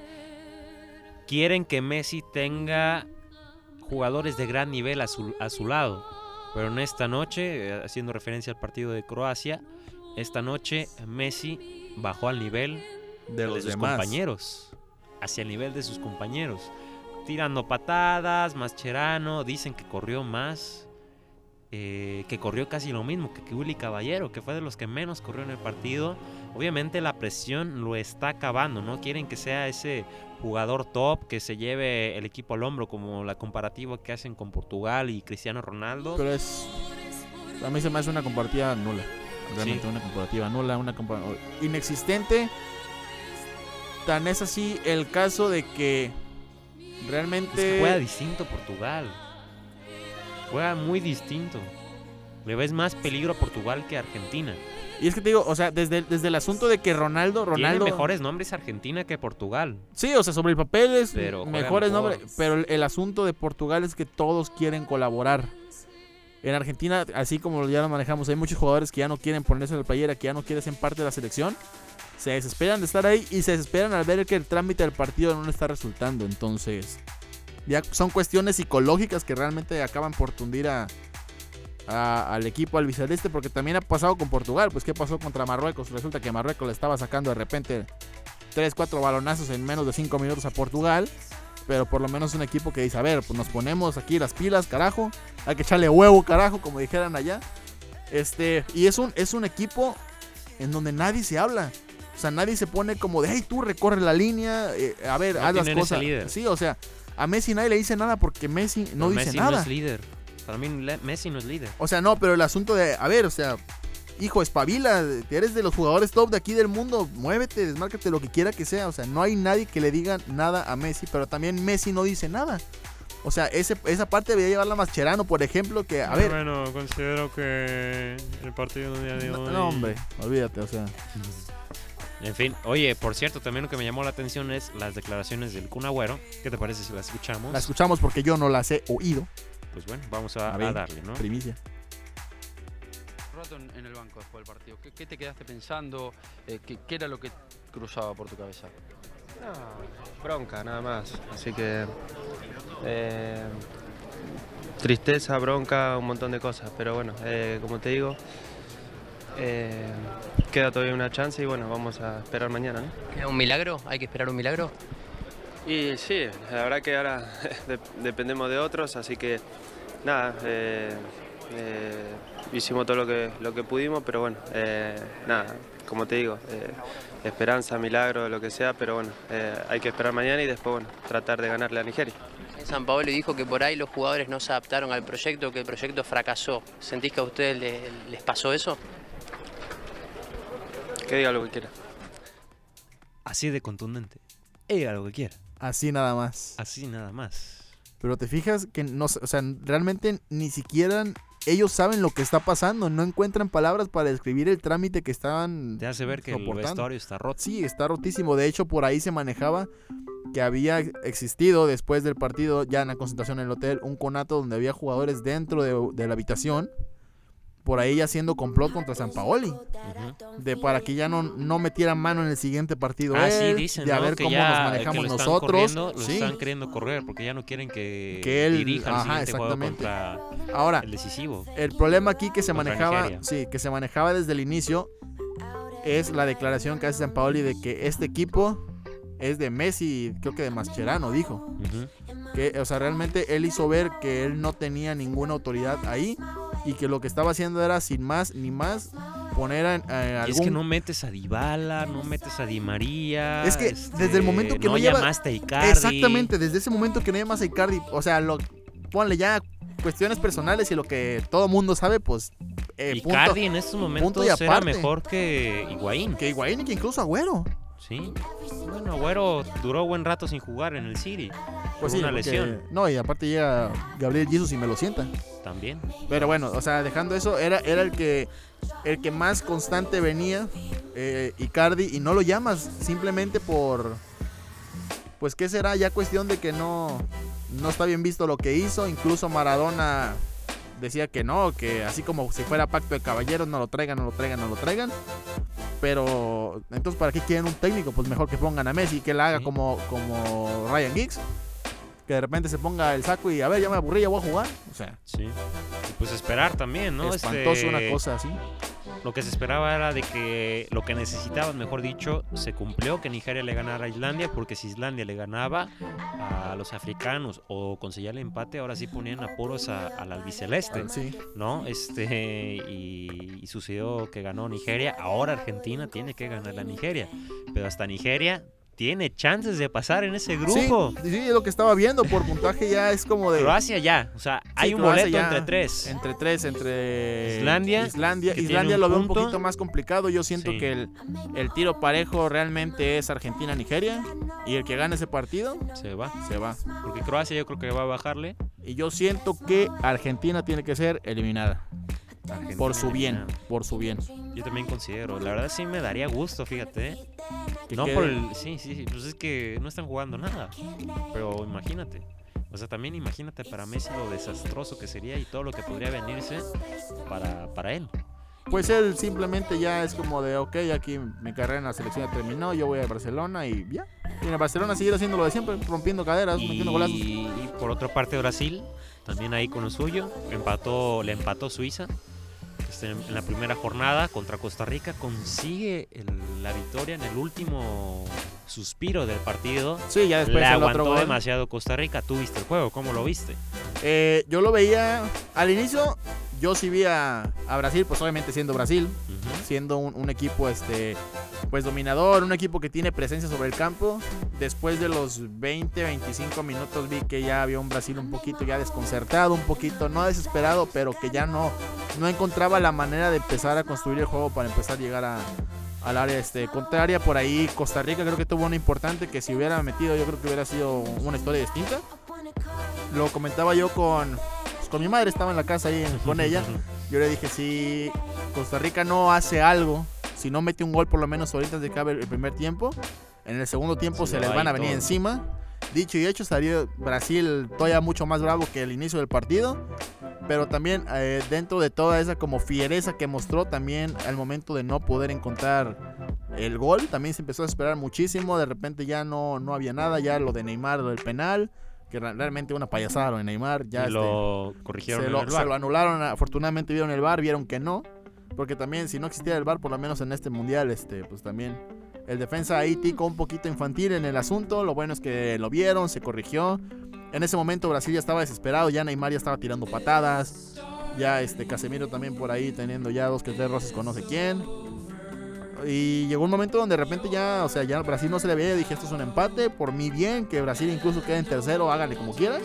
quieren que Messi tenga jugadores de gran nivel a su, a su lado. Pero en esta noche, eh, haciendo referencia al partido de Croacia, esta noche Messi bajó al nivel de los sus demás. compañeros. Hacia el nivel de sus compañeros. Tirando patadas, Mascherano, dicen que corrió más. eh, que corrió casi lo mismo que Willy Caballero, que fue de los que menos corrió en el partido. Obviamente la presión lo está acabando, ¿no? Quieren que sea ese jugador top, que se lleve el equipo al hombro, como la comparativa que hacen con Portugal y Cristiano Ronaldo. Pero es a mí se me hace una comparativa nula. Realmente Sí. una comparativa nula, una compa- inexistente. Tan es así el caso de que Es realmente que juega distinto Portugal. Juega muy distinto. Le ves más peligro a Portugal que a Argentina. y es que te digo, o sea, desde, desde el asunto de que Ronaldo, Ronaldo Tiene mejores nombres Argentina que Portugal. Sí, o sea, sobre el papel es Pero mejores mejor. nombres, pero el, el asunto de Portugal es que todos quieren colaborar. En Argentina, así como ya lo manejamos, hay muchos jugadores que ya no quieren ponerse la playera, que ya no quieren ser parte de la selección. Se desesperan de estar ahí y se desesperan al ver que el trámite del partido no está resultando. Entonces, ya son cuestiones psicológicas que realmente acaban por tundir a, a- al equipo albiceleste, porque también ha pasado con Portugal. Pues, ¿qué pasó contra Marruecos? Resulta que Marruecos le estaba sacando de repente 3, 4 balonazos en menos de 5 minutos a Portugal. Pero por lo menos un equipo que dice, a ver, pues nos ponemos aquí las pilas, carajo. Hay que echarle huevo, carajo, como dijeran allá. Este, y es un, es un equipo en donde nadie se habla. O sea, nadie se pone como de, hey, tú recorre la línea, eh, a ver, No haz las cosas. líder. Sí, o sea, a Messi nadie le dice nada porque Messi no dice Messi nada. no es líder. Para mí Messi no es líder. O sea, no, pero el asunto de, a ver, o sea, hijo, espabila, eres de los jugadores top de aquí del mundo, muévete, desmárcate lo que quiera que sea. O sea, no hay nadie que le diga nada a Messi, pero también Messi no dice nada. O sea, ese, esa parte debería llevarla Mascherano, por ejemplo, que, a ver, Bueno, considero que el partido del día de no, hoy. no, hombre, olvídate, o sea. En fin, oye, por cierto, también lo que me llamó la atención es las declaraciones del Kun Agüero. ¿Qué te parece si las escuchamos? La escuchamos porque yo no las he oído, Pues bueno, vamos a, A ver. a darle, ¿no? primicia. Un rato en, en el banco después del partido. ¿Qué, qué te quedaste pensando? Eh, ¿qué, qué era lo que cruzaba por tu cabeza? No, bronca, nada más. Así que. eh, tristeza, bronca, un montón de cosas. Pero bueno, eh, como te digo, eh, queda todavía una chance y bueno, vamos a esperar mañana, ¿no? ¿Es un milagro? ¿Hay que esperar un milagro? Y sí, la verdad que ahora de- dependemos de otros, así que nada, eh, eh, hicimos todo lo que, lo que pudimos, pero bueno, nada, como te digo, esperanza, milagro, lo que sea, pero bueno, hay que esperar mañana y después, bueno, tratar de ganarle a Nigeria. San Paolo dijo que por ahí los jugadores no se adaptaron al proyecto, que el proyecto fracasó. ¿Sentís que a ustedes le- les pasó eso? Que diga lo que quiera. Así de contundente. Ella lo que quiera. Así nada más. Así nada más. Pero te fijas que no, o sea, realmente ni siquiera ellos saben lo que está pasando, no encuentran palabras para describir el trámite que estaban Te hace ver que el vestuario está roto. Sí, está rotísimo. De hecho, por ahí se manejaba que había existido después del partido, ya en la concentración en el hotel, un conato donde había jugadores dentro de, de la habitación, por ahí haciendo complot contra San Paoli, de para que ya no, no metieran mano en el siguiente partido. Ah, sí, dicen, de a ¿no? ver que cómo nos que manejamos lo están nosotros. lo Sí. están queriendo correr porque ya no quieren que, Que él- dirija el ajá, siguiente juego exactamente. contra Ahora, el decisivo. El problema aquí que se manejaba, Nigeria. sí, que se manejaba desde el inicio es la declaración que hace San Paoli de que este equipo es de Messi, creo que de Mascherano dijo, que o sea, realmente él hizo ver que él no tenía ninguna autoridad ahí y que lo que estaba haciendo era sin más ni más poner a, es que no metes a Dybala, no metes a Di María. Es que este, desde el momento que no no lleva- llamaste a Icardi. Exactamente, desde ese momento que no más a Icardi, o sea, lo ponle ya cuestiones personales y lo que todo mundo sabe, pues eh, punto- Icardi en estos momentos era mejor que Higuaín. Que Higuaín y que incluso Agüero. Sí. Bueno, Agüero duró buen rato sin jugar en el City. Pues sí, una porque- lesión No, y aparte llega Gabriel Jesus y me lo sienta. también. Pero bueno, o sea, dejando eso, era, era el que el que más constante venía, eh, Icardi, y no lo llamas simplemente por. Pues qué será, ya cuestión de que no, no está bien visto lo que hizo. Incluso Maradona decía que no, que así como si fuera pacto de caballeros, no lo traigan, no lo traigan, no lo traigan. Pero entonces, ¿para qué quieren un técnico? Pues mejor que pongan a Messi, que la haga como, como Ryan Giggs. Que de repente se ponga el saco y a ver, ya me aburrí, ya voy a jugar. O sea, Sí. Y pues esperar también, ¿no? espantoso Este, una cosa así. Lo que se esperaba era de que lo que necesitaban, mejor dicho, se cumplió, que Nigeria le ganara a Islandia, porque si Islandia le ganaba a los africanos o conseguía el empate, ahora sí ponían apuros a- al albiceleste, Sí. ¿no? Este, y, y sucedió que ganó Nigeria, ahora Argentina tiene que ganar la Nigeria, pero hasta Nigeria tiene chances de pasar en ese grupo. Sí, sí, es lo que estaba viendo. Por puntaje ya es como de. Croacia ya, o sea, hay Sí, un Croacia boleto ya entre tres. Entre tres, entre Islandia, Islandia, Islandia lo veo un poquito más complicado. Yo siento Sí. que el, el tiro parejo realmente es Argentina-Nigeria. Y el que gane ese partido Se va, se va. porque Croacia yo creo que va a bajarle. Y yo siento que Argentina tiene que ser eliminada. Argentina Por su bien, por su bien. Yo también considero, la verdad sí me daría gusto, fíjate. Que No quede- por el. Sí, sí, sí, pues es que no están jugando nada. Pero imagínate. O sea, también imagínate para Messi lo desastroso que sería y todo lo que podría venirse para, para él. Pues él simplemente ya es como de, ok, aquí mi carrera en la selección ya terminó, yo voy a Barcelona y ya. Y en el Barcelona seguir haciendo lo de siempre, rompiendo caderas, metiendo golazos. Y, y por otra parte Brasil, también ahí con lo suyo, empató, le empató Suiza. En la primera jornada contra Costa Rica consigue el- la victoria en el último suspiro del partido. Sí, ya después Le el aguantó otro demasiado Costa Rica. ¿Tú viste el juego? ¿Cómo lo viste? Eh, yo lo veía al inicio, yo sí vi a, a Brasil, pues obviamente siendo Brasil, siendo un, un equipo este pues dominador, un equipo que tiene presencia sobre el campo. Después de los 20, 25 minutos vi que ya había un Brasil un poquito ya desconcertado, un poquito no desesperado, pero que ya no no encontraba la manera de empezar a construir el juego para empezar a llegar a al área este, contraria. Por ahí Costa Rica creo que tuvo una importante que si hubiera metido yo creo que hubiera sido una historia distinta. Lo comentaba yo con con mi madre estaba en la casa ahí con ella yo le dije, si Costa Rica no hace algo, si no mete un gol por lo menos ahorita de que acabe el primer tiempo, en el segundo tiempo Se se le les va van a venir todo. encima. Dicho y hecho, salió Brasil todavía mucho más bravo que el inicio del partido. Pero también eh, dentro de toda esa como fiereza que mostró también al momento de no poder encontrar el gol, también se empezó a esperar muchísimo. De repente ya no, no había nada, ya lo de Neymar, lo del penal, que realmente una payasada lo de Neymar. Ya Y este, lo corrigieron se en lo, el se VAR. lo anularon, afortunadamente vieron el bar, vieron que no, porque también si no existiera el bar, por lo menos en este mundial, este, pues también el defensa ahí ticó un poquito infantil en el asunto, lo bueno es que lo vieron, se corrigió. En ese momento Brasil ya estaba desesperado, ya Neymar ya estaba tirando patadas, ya este Casemiro también por ahí teniendo ya dos que tres roces con no sé quién. Y llegó un momento donde de repente ya, o sea, ya Brasil no se le veía, dije esto es un empate, por mi bien, que Brasil incluso quede en tercero, hágale como quieras.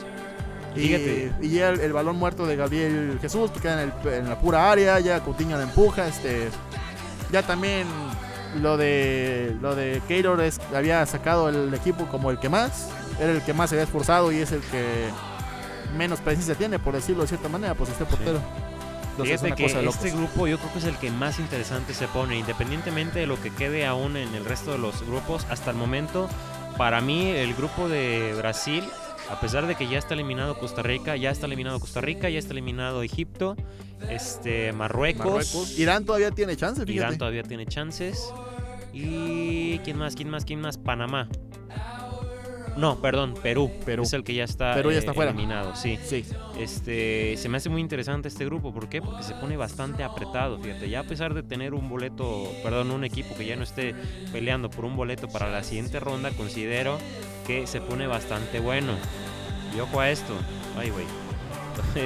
Y, ya el, el balón muerto de Gabriel Jesús, que queda en, el- en la pura área, ya Coutinho le empuja, este, ya también lo de lo de Keylor es, había sacado el equipo como el que más, era el que más se había esforzado y es el que menos presencia tiene, por decirlo de cierta manera, pues este portero. Entonces, es Fíjate una que cosa de locos. este grupo yo creo que es el que más interesante se pone, independientemente de lo que quede aún en el resto de los grupos. Hasta el momento, para mí, el grupo de Brasil, a pesar de que ya está eliminado Costa Rica, ya está eliminado Costa Rica, ya está eliminado Egipto, este Marruecos, Marruecos. Irán todavía tiene chance, fíjate. Irán todavía tiene chances. Y quién más, quién más, quién más, Panamá. No, perdón, Perú. Perú. Es el que ya está, Perú ya eh, está fuera. eliminado, sí. Sí. Este, se me hace muy interesante este grupo, ¿por qué? Porque se pone bastante apretado, fíjate, ya a pesar de tener un boleto, perdón, un equipo que ya no esté peleando por un boleto para la siguiente ronda, considero que se pone bastante bueno. Y ojo a esto, ay güey,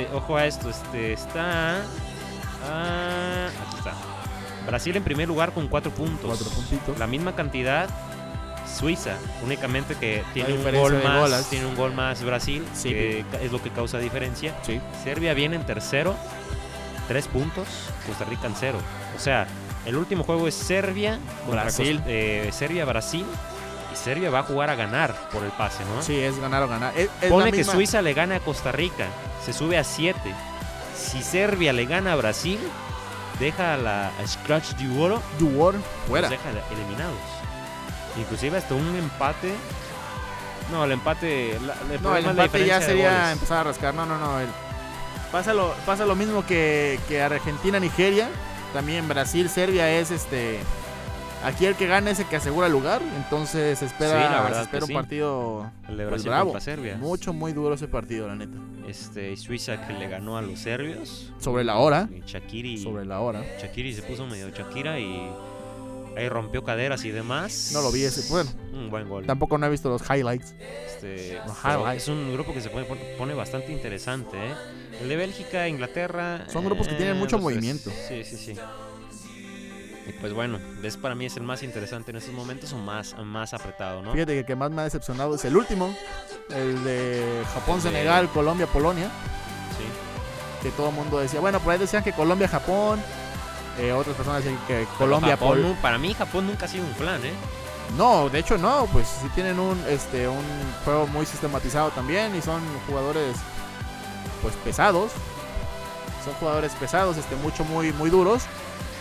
ojo a esto, este, está, ah, aquí está. Brasil en primer lugar con cuatro puntos. Cuatro puntitos. La misma cantidad Suiza, únicamente que tiene un gol más, tiene un gol más Brasil, Sí. que es lo que causa diferencia. Sí. Serbia viene en tercero tres puntos, Costa Rica en cero. O sea, el último juego es Serbia Brasil. Eh, Serbia-Brasil. Y Serbia va a jugar a ganar por el pase, ¿no? Sí, es ganar o ganar. Es, es Pone que misma- Suiza le gana a Costa Rica, se sube a 7. Si Serbia le gana a Brasil, deja a la a Scratch de Oro fuera. los deja eliminados. Inclusive hasta un empate. No, el empate. la- el No, el empate ya sería empezar a rascar. No, no, no. el- pasa, lo, pasa lo mismo que, que Argentina-Nigeria. También Brasil-Serbia es este. Aquí el que gana es el que asegura el lugar. Entonces se espera, Sí, se espera un sí. partido El de pues, Brasil bravo. Serbia. Mucho, muy duro ese partido, la neta. Este, Suiza que le ganó a los serbios. Sobre la hora. Y Shakiri. Sobre la hora. Shakiri se puso medio Shakira y. Ahí rompió caderas y demás. No lo vi ese. Bueno, Un buen gol. tampoco no he visto los highlights. Este, Los pero highlights. es un grupo que se pone, pone bastante interesante, ¿eh? El de Bélgica, Inglaterra. Son grupos que tienen eh, mucho los tres. movimiento. Sí, sí, sí. Y pues bueno, es para mí es el más interesante en estos momentos o más, más apretado, ¿no? Fíjate que el que más me ha decepcionado es el último. El de Japón, El de- Senegal, Colombia, Polonia. Sí. que todo el mundo decía, bueno, por ahí decían que Colombia, Japón, eh, otras personas decían que Colombia, Japón, Pol- nu- para mí Japón nunca ha sido un plan, ¿eh? No, de hecho no, pues sí tienen un, este, un juego muy sistematizado también y son jugadores, pues pesados, son jugadores pesados, este, mucho, muy, muy duros,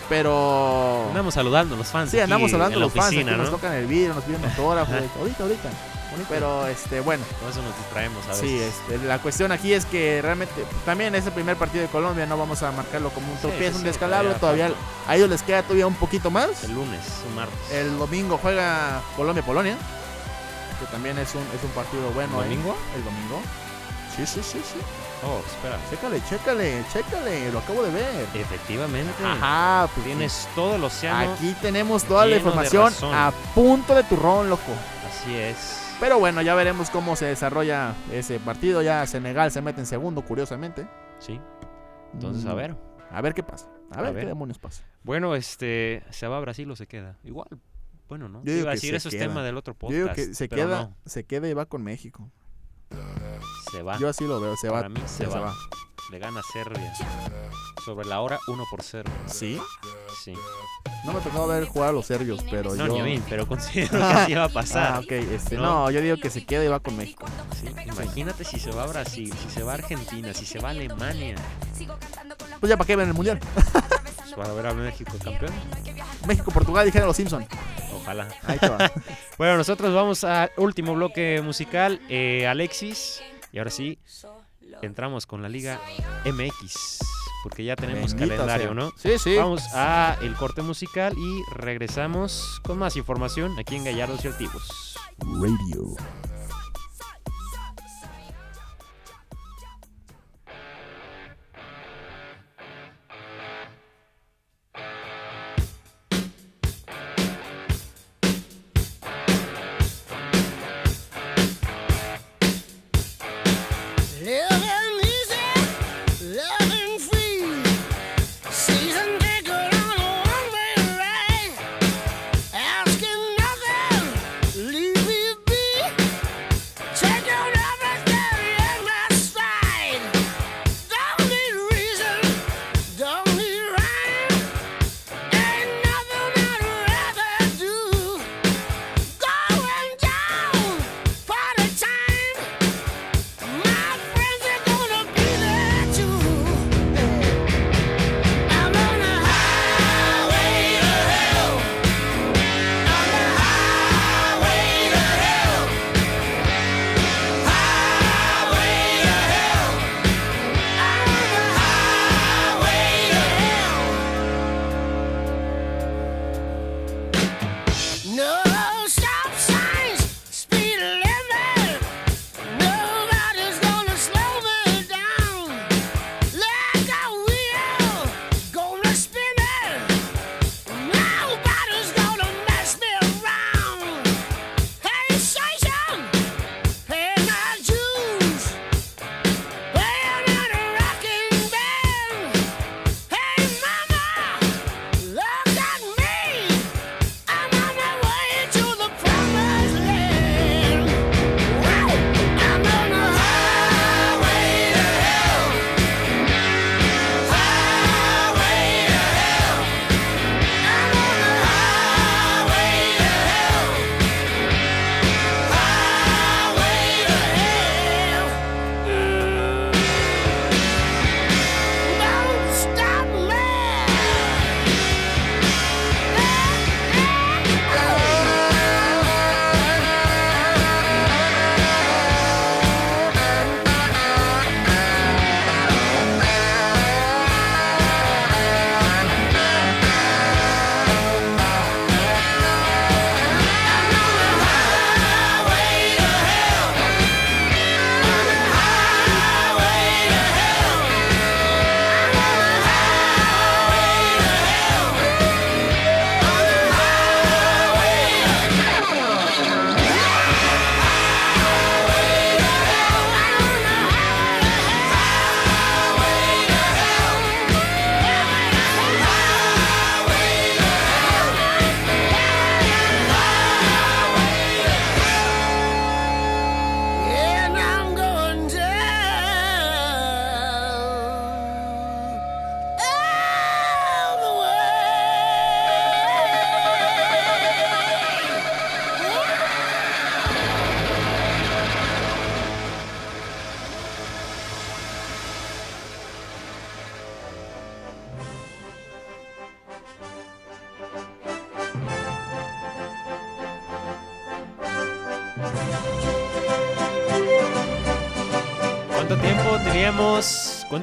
pero... Andamos saludando a los fans. Sí, andamos de la los fans, aquí nos ¿no? tocan el vídeo, nos piden autógrafos, Ajá. ahorita, Pero, este, bueno, Con eso nos distraemos a veces. sí, este, la cuestión aquí es que realmente, también ese primer partido de Colombia no vamos a marcarlo como un tropiezo, sí, un sí, descalabro, todavía todavía a ellos les queda todavía un poquito más. El lunes, un martes. El domingo juega Colombia-Polonia, que también es un, es un partido bueno. ahí. ¿Domingo? El domingo. Sí, sí, sí, sí. Oh, espera. Chécale, chécale, chécale, lo acabo de ver. Efectivamente. Ajá, pues Tienes todo el océano. Aquí tenemos toda la información a punto de turrón, loco. Así es. Pero bueno, ya veremos cómo se desarrolla ese partido. Ya Senegal se mete en segundo, curiosamente. Sí. Entonces, a Mm, ver. A ver qué pasa. A, A ver, ver. qué demonios pasa. Bueno, este, ¿se va a Brasil o se queda? Igual. Bueno, ¿no? Yo digo Iba a decir, se eso es queda. tema del otro Yo podcast. digo que se queda, no, se queda y va con México. Se va. Yo así lo veo, se va. Para mí se, se va. va. Le gana Serbia. Sobre la hora 1 por 0. ¿Sí? Sí. No me tocado ver jugar a los serbios, pero No, yo... mí, pero considero que así va a pasar. Ah, ok. Este, ¿No? no. yo digo que se queda y va con México. Sí, imagínate si se va a Brasil, si se va a Argentina, si se va a Alemania. Pues ya para qué ven el mundial. Para ver a México campeón. México, Portugal, dijeron los Simpson. Ojalá. Ahí te va. Bueno, nosotros vamos al último bloque musical. eh, Alexis. Y ahora sí, entramos con la Liga MX. Porque ya tenemos Bendito calendario, sea. ¿no? Sí, sí. Vamos a el corte musical y regresamos con más información aquí en Gallardos y Altivos. Radio.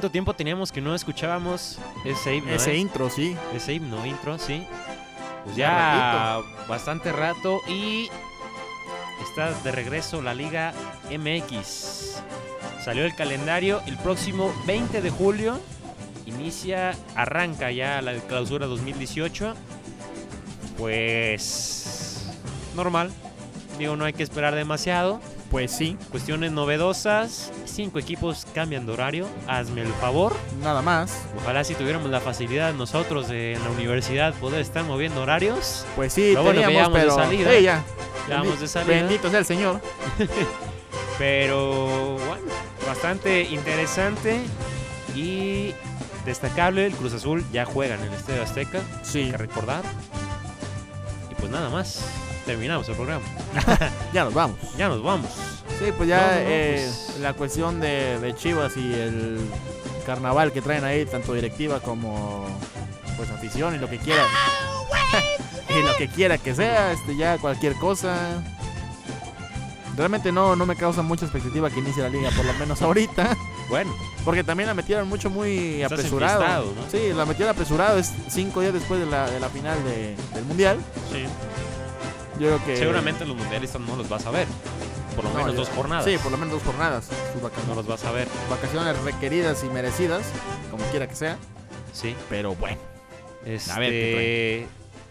¿Cuánto tiempo teníamos que no escuchábamos ese himno? Ese eh? intro, sí. Ese himno, intro, sí. Pues Ya ya bastante rato y está de regreso la Liga MX. Salió el calendario el próximo 20 de julio. Inicia, arranca ya la clausura 2018. Pues normal. Digo, no hay que esperar demasiado. Pues sí. Cuestiones novedosas. Cinco equipos cambian de horario. Hazme el favor. Nada más. Ojalá si tuviéramos la facilidad nosotros de- en la universidad poder estar moviendo horarios. Pues sí, Lo bueno teníamos, pero... de salida. Sí, ya. Bendi- de salida. Bendito sea el Señor. Pero bueno, bastante interesante y destacable. El Cruz Azul ya juega en el Estadio Azteca. Sí. Hay que recordar. Y pues nada más. Terminamos el programa. Ya nos vamos. Ya nos vamos. Sí, pues ya No, no, no, eh, pues- la cuestión de, de Chivas y el carnaval que traen ahí, tanto directiva como pues afición y lo que quiera. y lo que quiera que sea, este ya cualquier cosa. Realmente no, no me causa mucha expectativa que inicie la liga, por lo menos ahorita. Bueno, Porque también la metieron mucho muy Estás apresurado. Sí, la metieron apresurado, es cinco días después de la, de la final de- del mundial. sí. Yo creo que. seguramente los mundialistas no los vas a ver. Por lo No, menos dos jornadas. Sí, por lo menos dos jornadas. Sus vaca- No los vas a ver. vacaciones requeridas y merecidas, como quiera que sea. Sí. Pero bueno. Este, A ver, ¿qué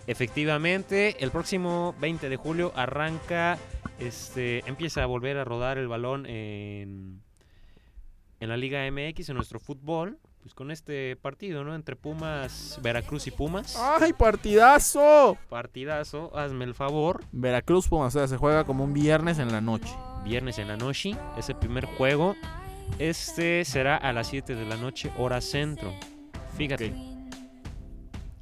efectivamente, el próximo 20 de julio arranca, este, empieza a volver a rodar el balón en, en la Liga MX, en nuestro fútbol, pues con este partido, ¿no? Entre Pumas, Veracruz y Pumas. ¡Ay, partidazo! Partidazo, hazme el favor. Veracruz, Pumas, o sea, se juega como un viernes en la noche. Viernes en la noche, es el primer juego. Este será a las 7 de la noche, hora centro. Fíjate.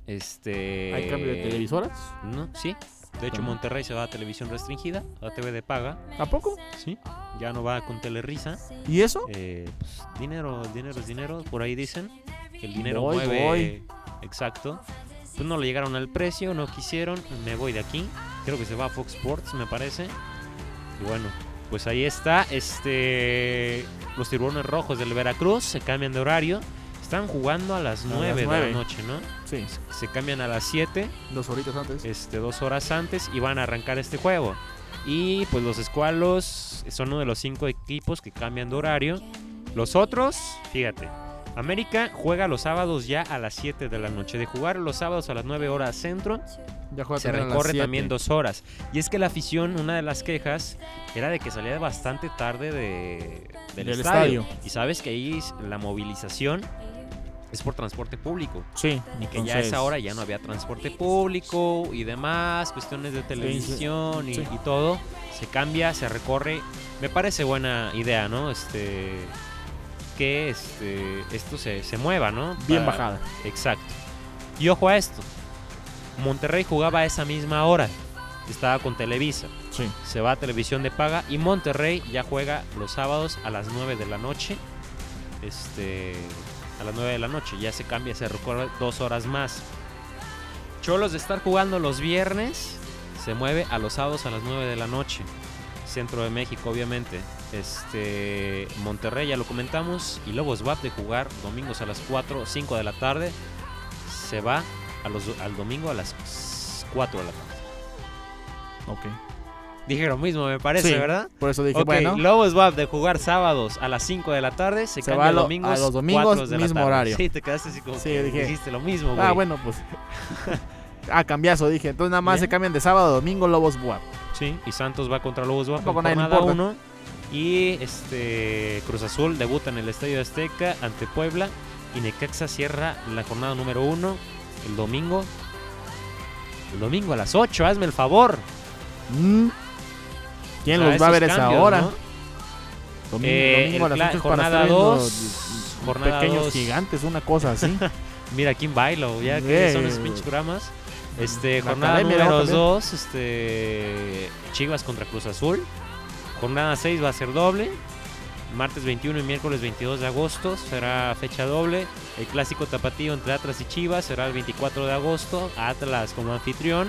Este. ¿Hay cambio de televisoras? No, sí. De hecho. Monterrey se va a televisión restringida, a TV de paga. ¿A poco? Sí. Ya no va con Telerisa. ¿Y eso? Eh, pues, dinero, dinero es dinero, por ahí dicen. El dinero Voy, mueve. voy. Exacto. Pues no le llegaron al precio, no quisieron. Me voy de aquí. Creo que se va a Fox Sports, me parece. Y bueno, pues ahí está. Este. Los tiburones rojos del Veracruz se cambian de horario. Están jugando a las las 9 de la noche, ¿no? Sí, Se cambian a las 7 dos horitas antes. este, dos horas antes y van a arrancar este juego. Y pues los escualos son uno de los cinco equipos que cambian de horario. Los otros, fíjate, América juega los sábados ya a las 7 de la noche. De jugar los sábados a las 9 horas centro, Ya juega se recorre también dos horas. Y es que la afición, una de las quejas, era de que salía bastante tarde de, del, Del estadio. estadio. Y sabes que ahí la movilización es por transporte público. Sí, Y que ya a esa hora ya no había transporte público y demás, cuestiones de televisión y, sí. y todo. Se cambia, se recorre. Me parece buena idea, ¿no? Este. Que este, esto se, se mueva, ¿no? Bien Para- bajada. Exacto. Y ojo a esto. Monterrey jugaba a esa misma hora. Estaba con Televisa. Sí. Se va a televisión de paga. Y Monterrey ya juega los sábados a las 9 de la noche. Este. A las 9 de la noche. Ya se cambia, se recorre dos horas más. Cholos de estar jugando los viernes. Se mueve a los sábados a las 9 de la noche. Centro de México, obviamente. Este. Monterrey, ya lo comentamos. Y Lobos WAP de jugar domingos a las 4 o 5 de la tarde. Se va a los, al domingo a las 4 de la tarde. Ok. Dije lo mismo, me parece, Sí, ¿verdad? Por eso dije, Ok, bueno. Lobos WAP de jugar sábados a las 5 de la tarde, se, Se cambia va a a lo- domingos, a los domingos, 4 de mismo horario. Sí, te quedaste así como Sí, que dije, dijiste lo mismo, güey. Ah, bueno, pues. ah, cambiazo, dije. Entonces nada más Bien. se cambian de sábado a domingo Lobos Buap. Sí, y Santos va contra Lobos WAP en Tampoco a nadie importa. 1. Y este Cruz Azul debuta en el Estadio Azteca ante Puebla. Y Necaxa cierra la jornada número 1 el domingo. El domingo a las 8, hazme el favor. Mm. ¿Quién O sea, los va a ver a esa cambios, hora? ¿no? Domingo, Eh, domingo a las cla- 8 es para jornada estar viendo dos, jornada pequeños dos. gigantes, una cosa así. Mira quién baila, o ya que Eh, son esos pinches programas. Este, jornada número ¿no? También. 2, este, Chivas contra Cruz Azul. Jornada 6 va a ser doble. Martes 21 y miércoles 22 de agosto será fecha doble. El clásico tapatío entre Atlas y Chivas será el 24 de agosto. Atlas como anfitrión.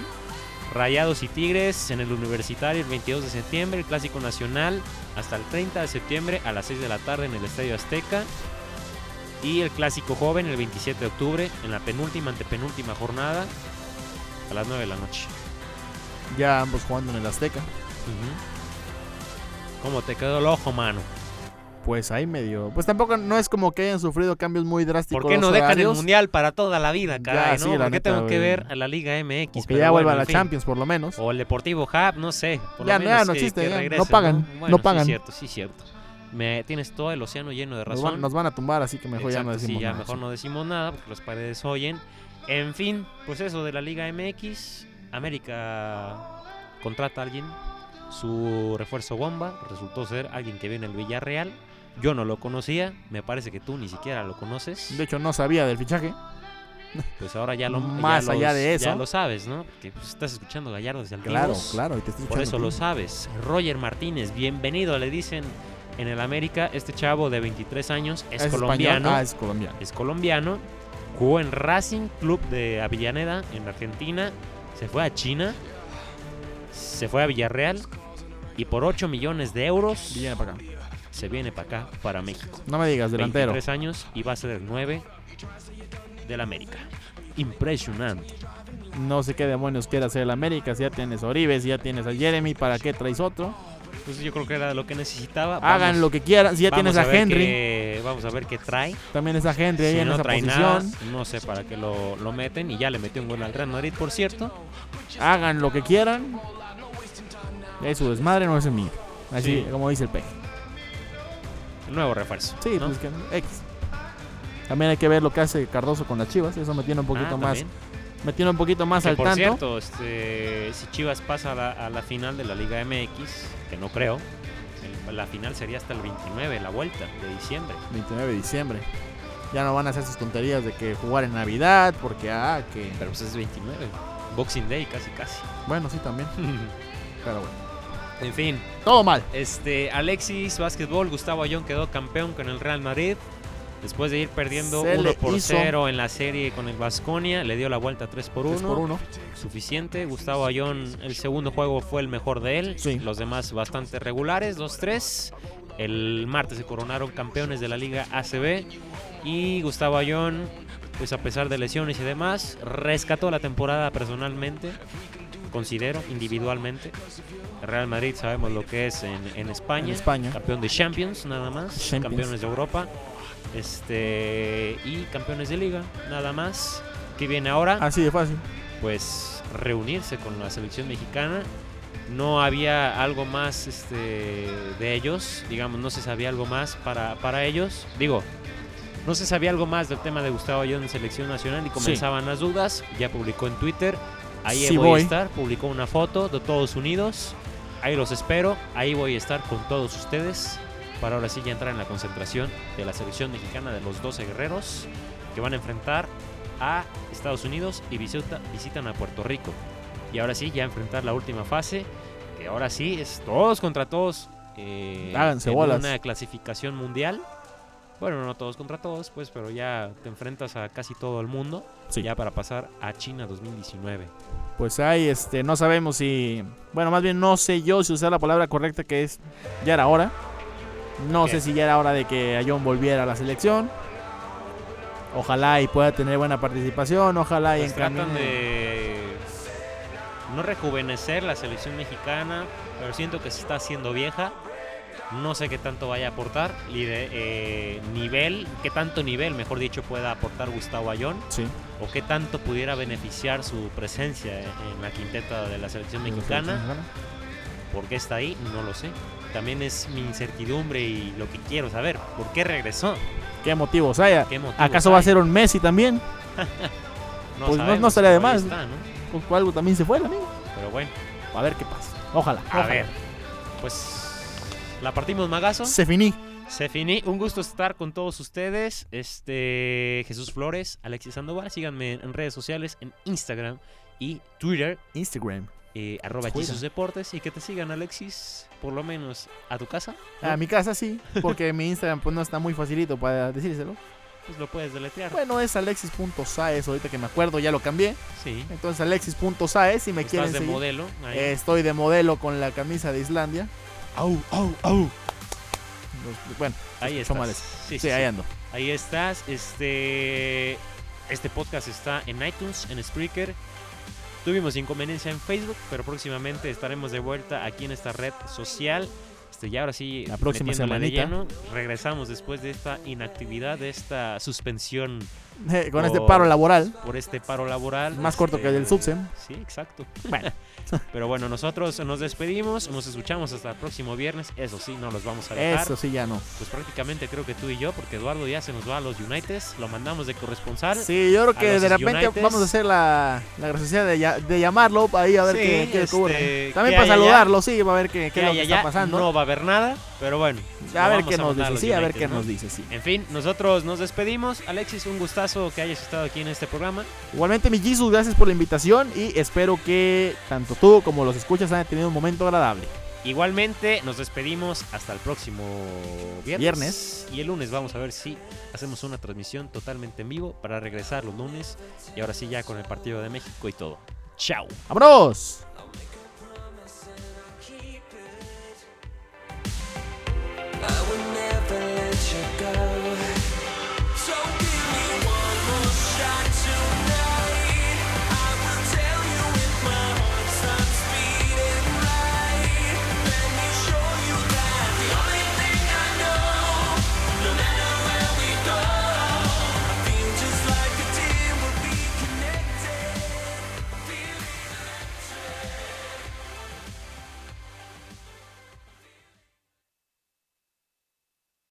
Rayados y Tigres en el Universitario el 22 de septiembre, el Clásico Nacional hasta el 30 de septiembre a las 6 de la tarde en el Estadio Azteca. Y el Clásico Joven el 27 de octubre en la penúltima, antepenúltima jornada a las 9 de la noche. Ya ambos jugando en el Azteca. ¿Cómo te quedó el ojo, mano? Pues ahí medio. Pues tampoco no es como que hayan sufrido cambios muy drásticos. ¿Por qué no los dejan el mundial para toda la vida, caray? Ya, ¿no? sí, la ¿Por qué neta, tengo que ver a la Liga MX? O que ya vuelva bueno, a la fin. Champions, por lo menos. O el Deportivo Hub, no sé. Por Ya, lo ya menos no que- existe, que ya. No pagan, Bueno, no pagan. Sí, cierto, sí, cierto. Me, tienes todo el océano lleno de Nos razón. van, nos van a tumbar, así que mejor ya no Exacto, decimos sí, ya nada. mejor no decimos nada porque las paredes oyen. En fin, pues eso de la Liga MX. América contrata a alguien. Su refuerzo bomba resultó ser alguien que viene del Villarreal. Yo no lo conocía. Me parece que tú ni siquiera lo conoces. De hecho, no sabía del fichaje. Pues ahora ya lo Más ya allá los- de eso. Ya lo sabes, ¿no? Que pues, estás escuchando Gallardo desde Claro, Altibos. claro, y te estoy Por eso lo sabes. Roger Martínez, bienvenido, le dicen en el América. Este chavo de 23 años es, colombiano. Ah, es colombiano. Es colombiano. Jugó en Racing Club de Avellaneda, en Argentina. Se fue a China. Se fue a Villarreal. Y por 8 millones de euros Viene para acá. Se viene para acá, para México. No me digas, delantero. 23 años y va a ser el 9 del América. Impresionante. No sé qué demonios quiere hacer el América. Si ya tienes a Oribe, si ya tienes a Jeremy, ¿para qué traes otro? Pues yo creo que era lo que necesitaba. Hagan lo que quieran. Si ya tienes a, Henry, vamos a ver qué trae. también es a Henry ahí Si en no esa trae posición. nada, no sé para qué lo, lo meten. Y ya le metió un gol al Real Madrid, por cierto. Hagan lo que quieran. Es su desmadre, no es el mío. Así Sí. como dice el peje. Nuevo refuerzo. Sí, ¿no? pues que X. También hay que ver lo que hace Cardoso con las Chivas. Eso me tiene un poquito Ah, más. también. Me tiene un poquito más Que al por tanto. cierto, este, si Chivas pasa a la, a la final de la Liga MX, que no creo, el- la final sería hasta el 29, la vuelta de diciembre. 29 de diciembre. Ya no van a hacer sus tonterías de que jugar en Navidad, porque ah, que. Pero pues es 29. Boxing Day casi casi. Bueno, sí también. Pero bueno. En fin. Todo mal. Este, Alexis Básquetbol, Gustavo Ayón quedó campeón con el Real Madrid. Después de ir perdiendo Se 1 le por hizo. 0 en la serie con el Vasconia, le dio la vuelta 3 por 1. 3 por 1. Suficiente. Gustavo Ayón, el segundo juego fue el mejor de él. Sí. Los demás bastante regulares, 2-3. El martes se coronaron campeones de la Liga ACB. Y Gustavo Ayón, pues a pesar de lesiones y demás, rescató la temporada personalmente. Considero, individualmente. Real Madrid sabemos lo que es en, en España. En España. Campeón de Champions, nada más. Champions. Campeones de Europa. Este. Y campeones de liga, nada más. ¿Qué viene ahora? Así de fácil. Pues reunirse con la selección mexicana. No había algo más este, de ellos, digamos, no se sabía algo más para, para ellos. Digo, no se sabía algo más del tema de Gustavo Ayón en selección nacional y comenzaban las dudas. Ya publicó en Twitter. Ahí Sí voy, voy. a estar. Publicó una foto de todos unidos. Ahí los espero. Ahí voy a estar con todos ustedes. Para ahora sí ya entrar en la concentración de la selección mexicana de los 12 guerreros que van a enfrentar a Estados Unidos y visita- visitan a Puerto Rico. Y ahora sí, ya enfrentar la última fase, que ahora sí es todos contra todos. eh, en bolas. una clasificación mundial. Bueno, no todos contra todos, pues, pero ya te enfrentas a casi todo el mundo. Sí. Ya para pasar a China 2019. Pues ahí, este, no sabemos si. Bueno, más bien no sé yo si usar la palabra correcta que es. Ya era hora. No ¿Qué? sé si ya era hora de que Ayón volviera a la selección. Ojalá y pueda tener buena participación. Ojalá y Pues tratan encamine- de no rejuvenecer la selección mexicana, pero siento que se está haciendo vieja. No sé qué tanto vaya a aportar. Lide- eh, nivel, qué tanto nivel, mejor dicho, pueda aportar Gustavo Ayón. Sí. O qué tanto pudiera beneficiar su presencia en la quinteta de la selección De mexicana. ¿Por qué está ahí? No lo sé. También es mi incertidumbre y lo que quiero saber. ¿Por qué regresó? ¿Qué motivos haya? ¿Qué motivos ¿Acaso va a ser un Messi también? No pues no, no sabemos, estaría de más. está, ¿no? Algo también se fue el amigo. Pero bueno. A ver qué pasa. Ojalá. A ojalá. ver, pues la partimos magazo. Se finí. Se finí. Un gusto estar con todos ustedes. Este Jesús Flores, Alexis Sandoval. Síganme en redes sociales, en Instagram y Twitter. Instagram. eh, arroba. Jesus Deportes. Y que te sigan, Alexis, por lo menos a tu casa. ¿no? A mi casa sí, porque mi Instagram pues no está muy facilito para decírselo. pues lo puedes deletrear. Bueno, es alexis.saez, ahorita que me acuerdo ya lo cambié. sí. Entonces alexis.saez, si me Estás quieren de seguir. modelo. ahí. Estoy de modelo con la camisa de Islandia. Au, au, au. Bueno, Ahí estás. Sí, Sí, sí, ahí ando. Ahí estás. Este, este podcast está en iTunes, en Spreaker. Tuvimos inconveniencia en Facebook, pero próximamente estaremos de vuelta aquí en esta red social. Este, y ahora sí, La próxima de lleno, regresamos después de esta inactividad, de esta suspensión con este paro laboral. por este paro laboral. Más corto que el del Subsem. Sí, exacto. Bueno. Pero bueno, nosotros nos despedimos, nos escuchamos hasta el próximo viernes. Eso sí, no los vamos a dejar. Eso sí, ya no. Pues prácticamente creo que tú y yo, porque Eduardo ya se nos va a los Uniteds, lo mandamos de corresponsal. Sí, yo creo que de repente Uniteds. vamos a hacer la, la graciosidad de, de llamarlo ahí a ver Sí, qué, qué este, ocurre. ¿qué También para allá? saludarlo, sí, va a ver qué, qué es lo que está pasando. No va a haber nada, pero bueno. a ver qué nos dice, sí, a ver qué ¿no? nos dice, sí. En fin, nosotros nos despedimos. Alexis, un gustazo que hayas estado aquí en este programa. Igualmente, mi Jesus, gracias por la invitación y espero que tanto tú como los escuchas han tenido un momento agradable. Igualmente, nos despedimos hasta el próximo viernes. Y el lunes vamos a ver si hacemos una transmisión totalmente en vivo para regresar los lunes. Y ahora sí, ya con el partido de México y todo. ¡Chao! ¡Vámonos! I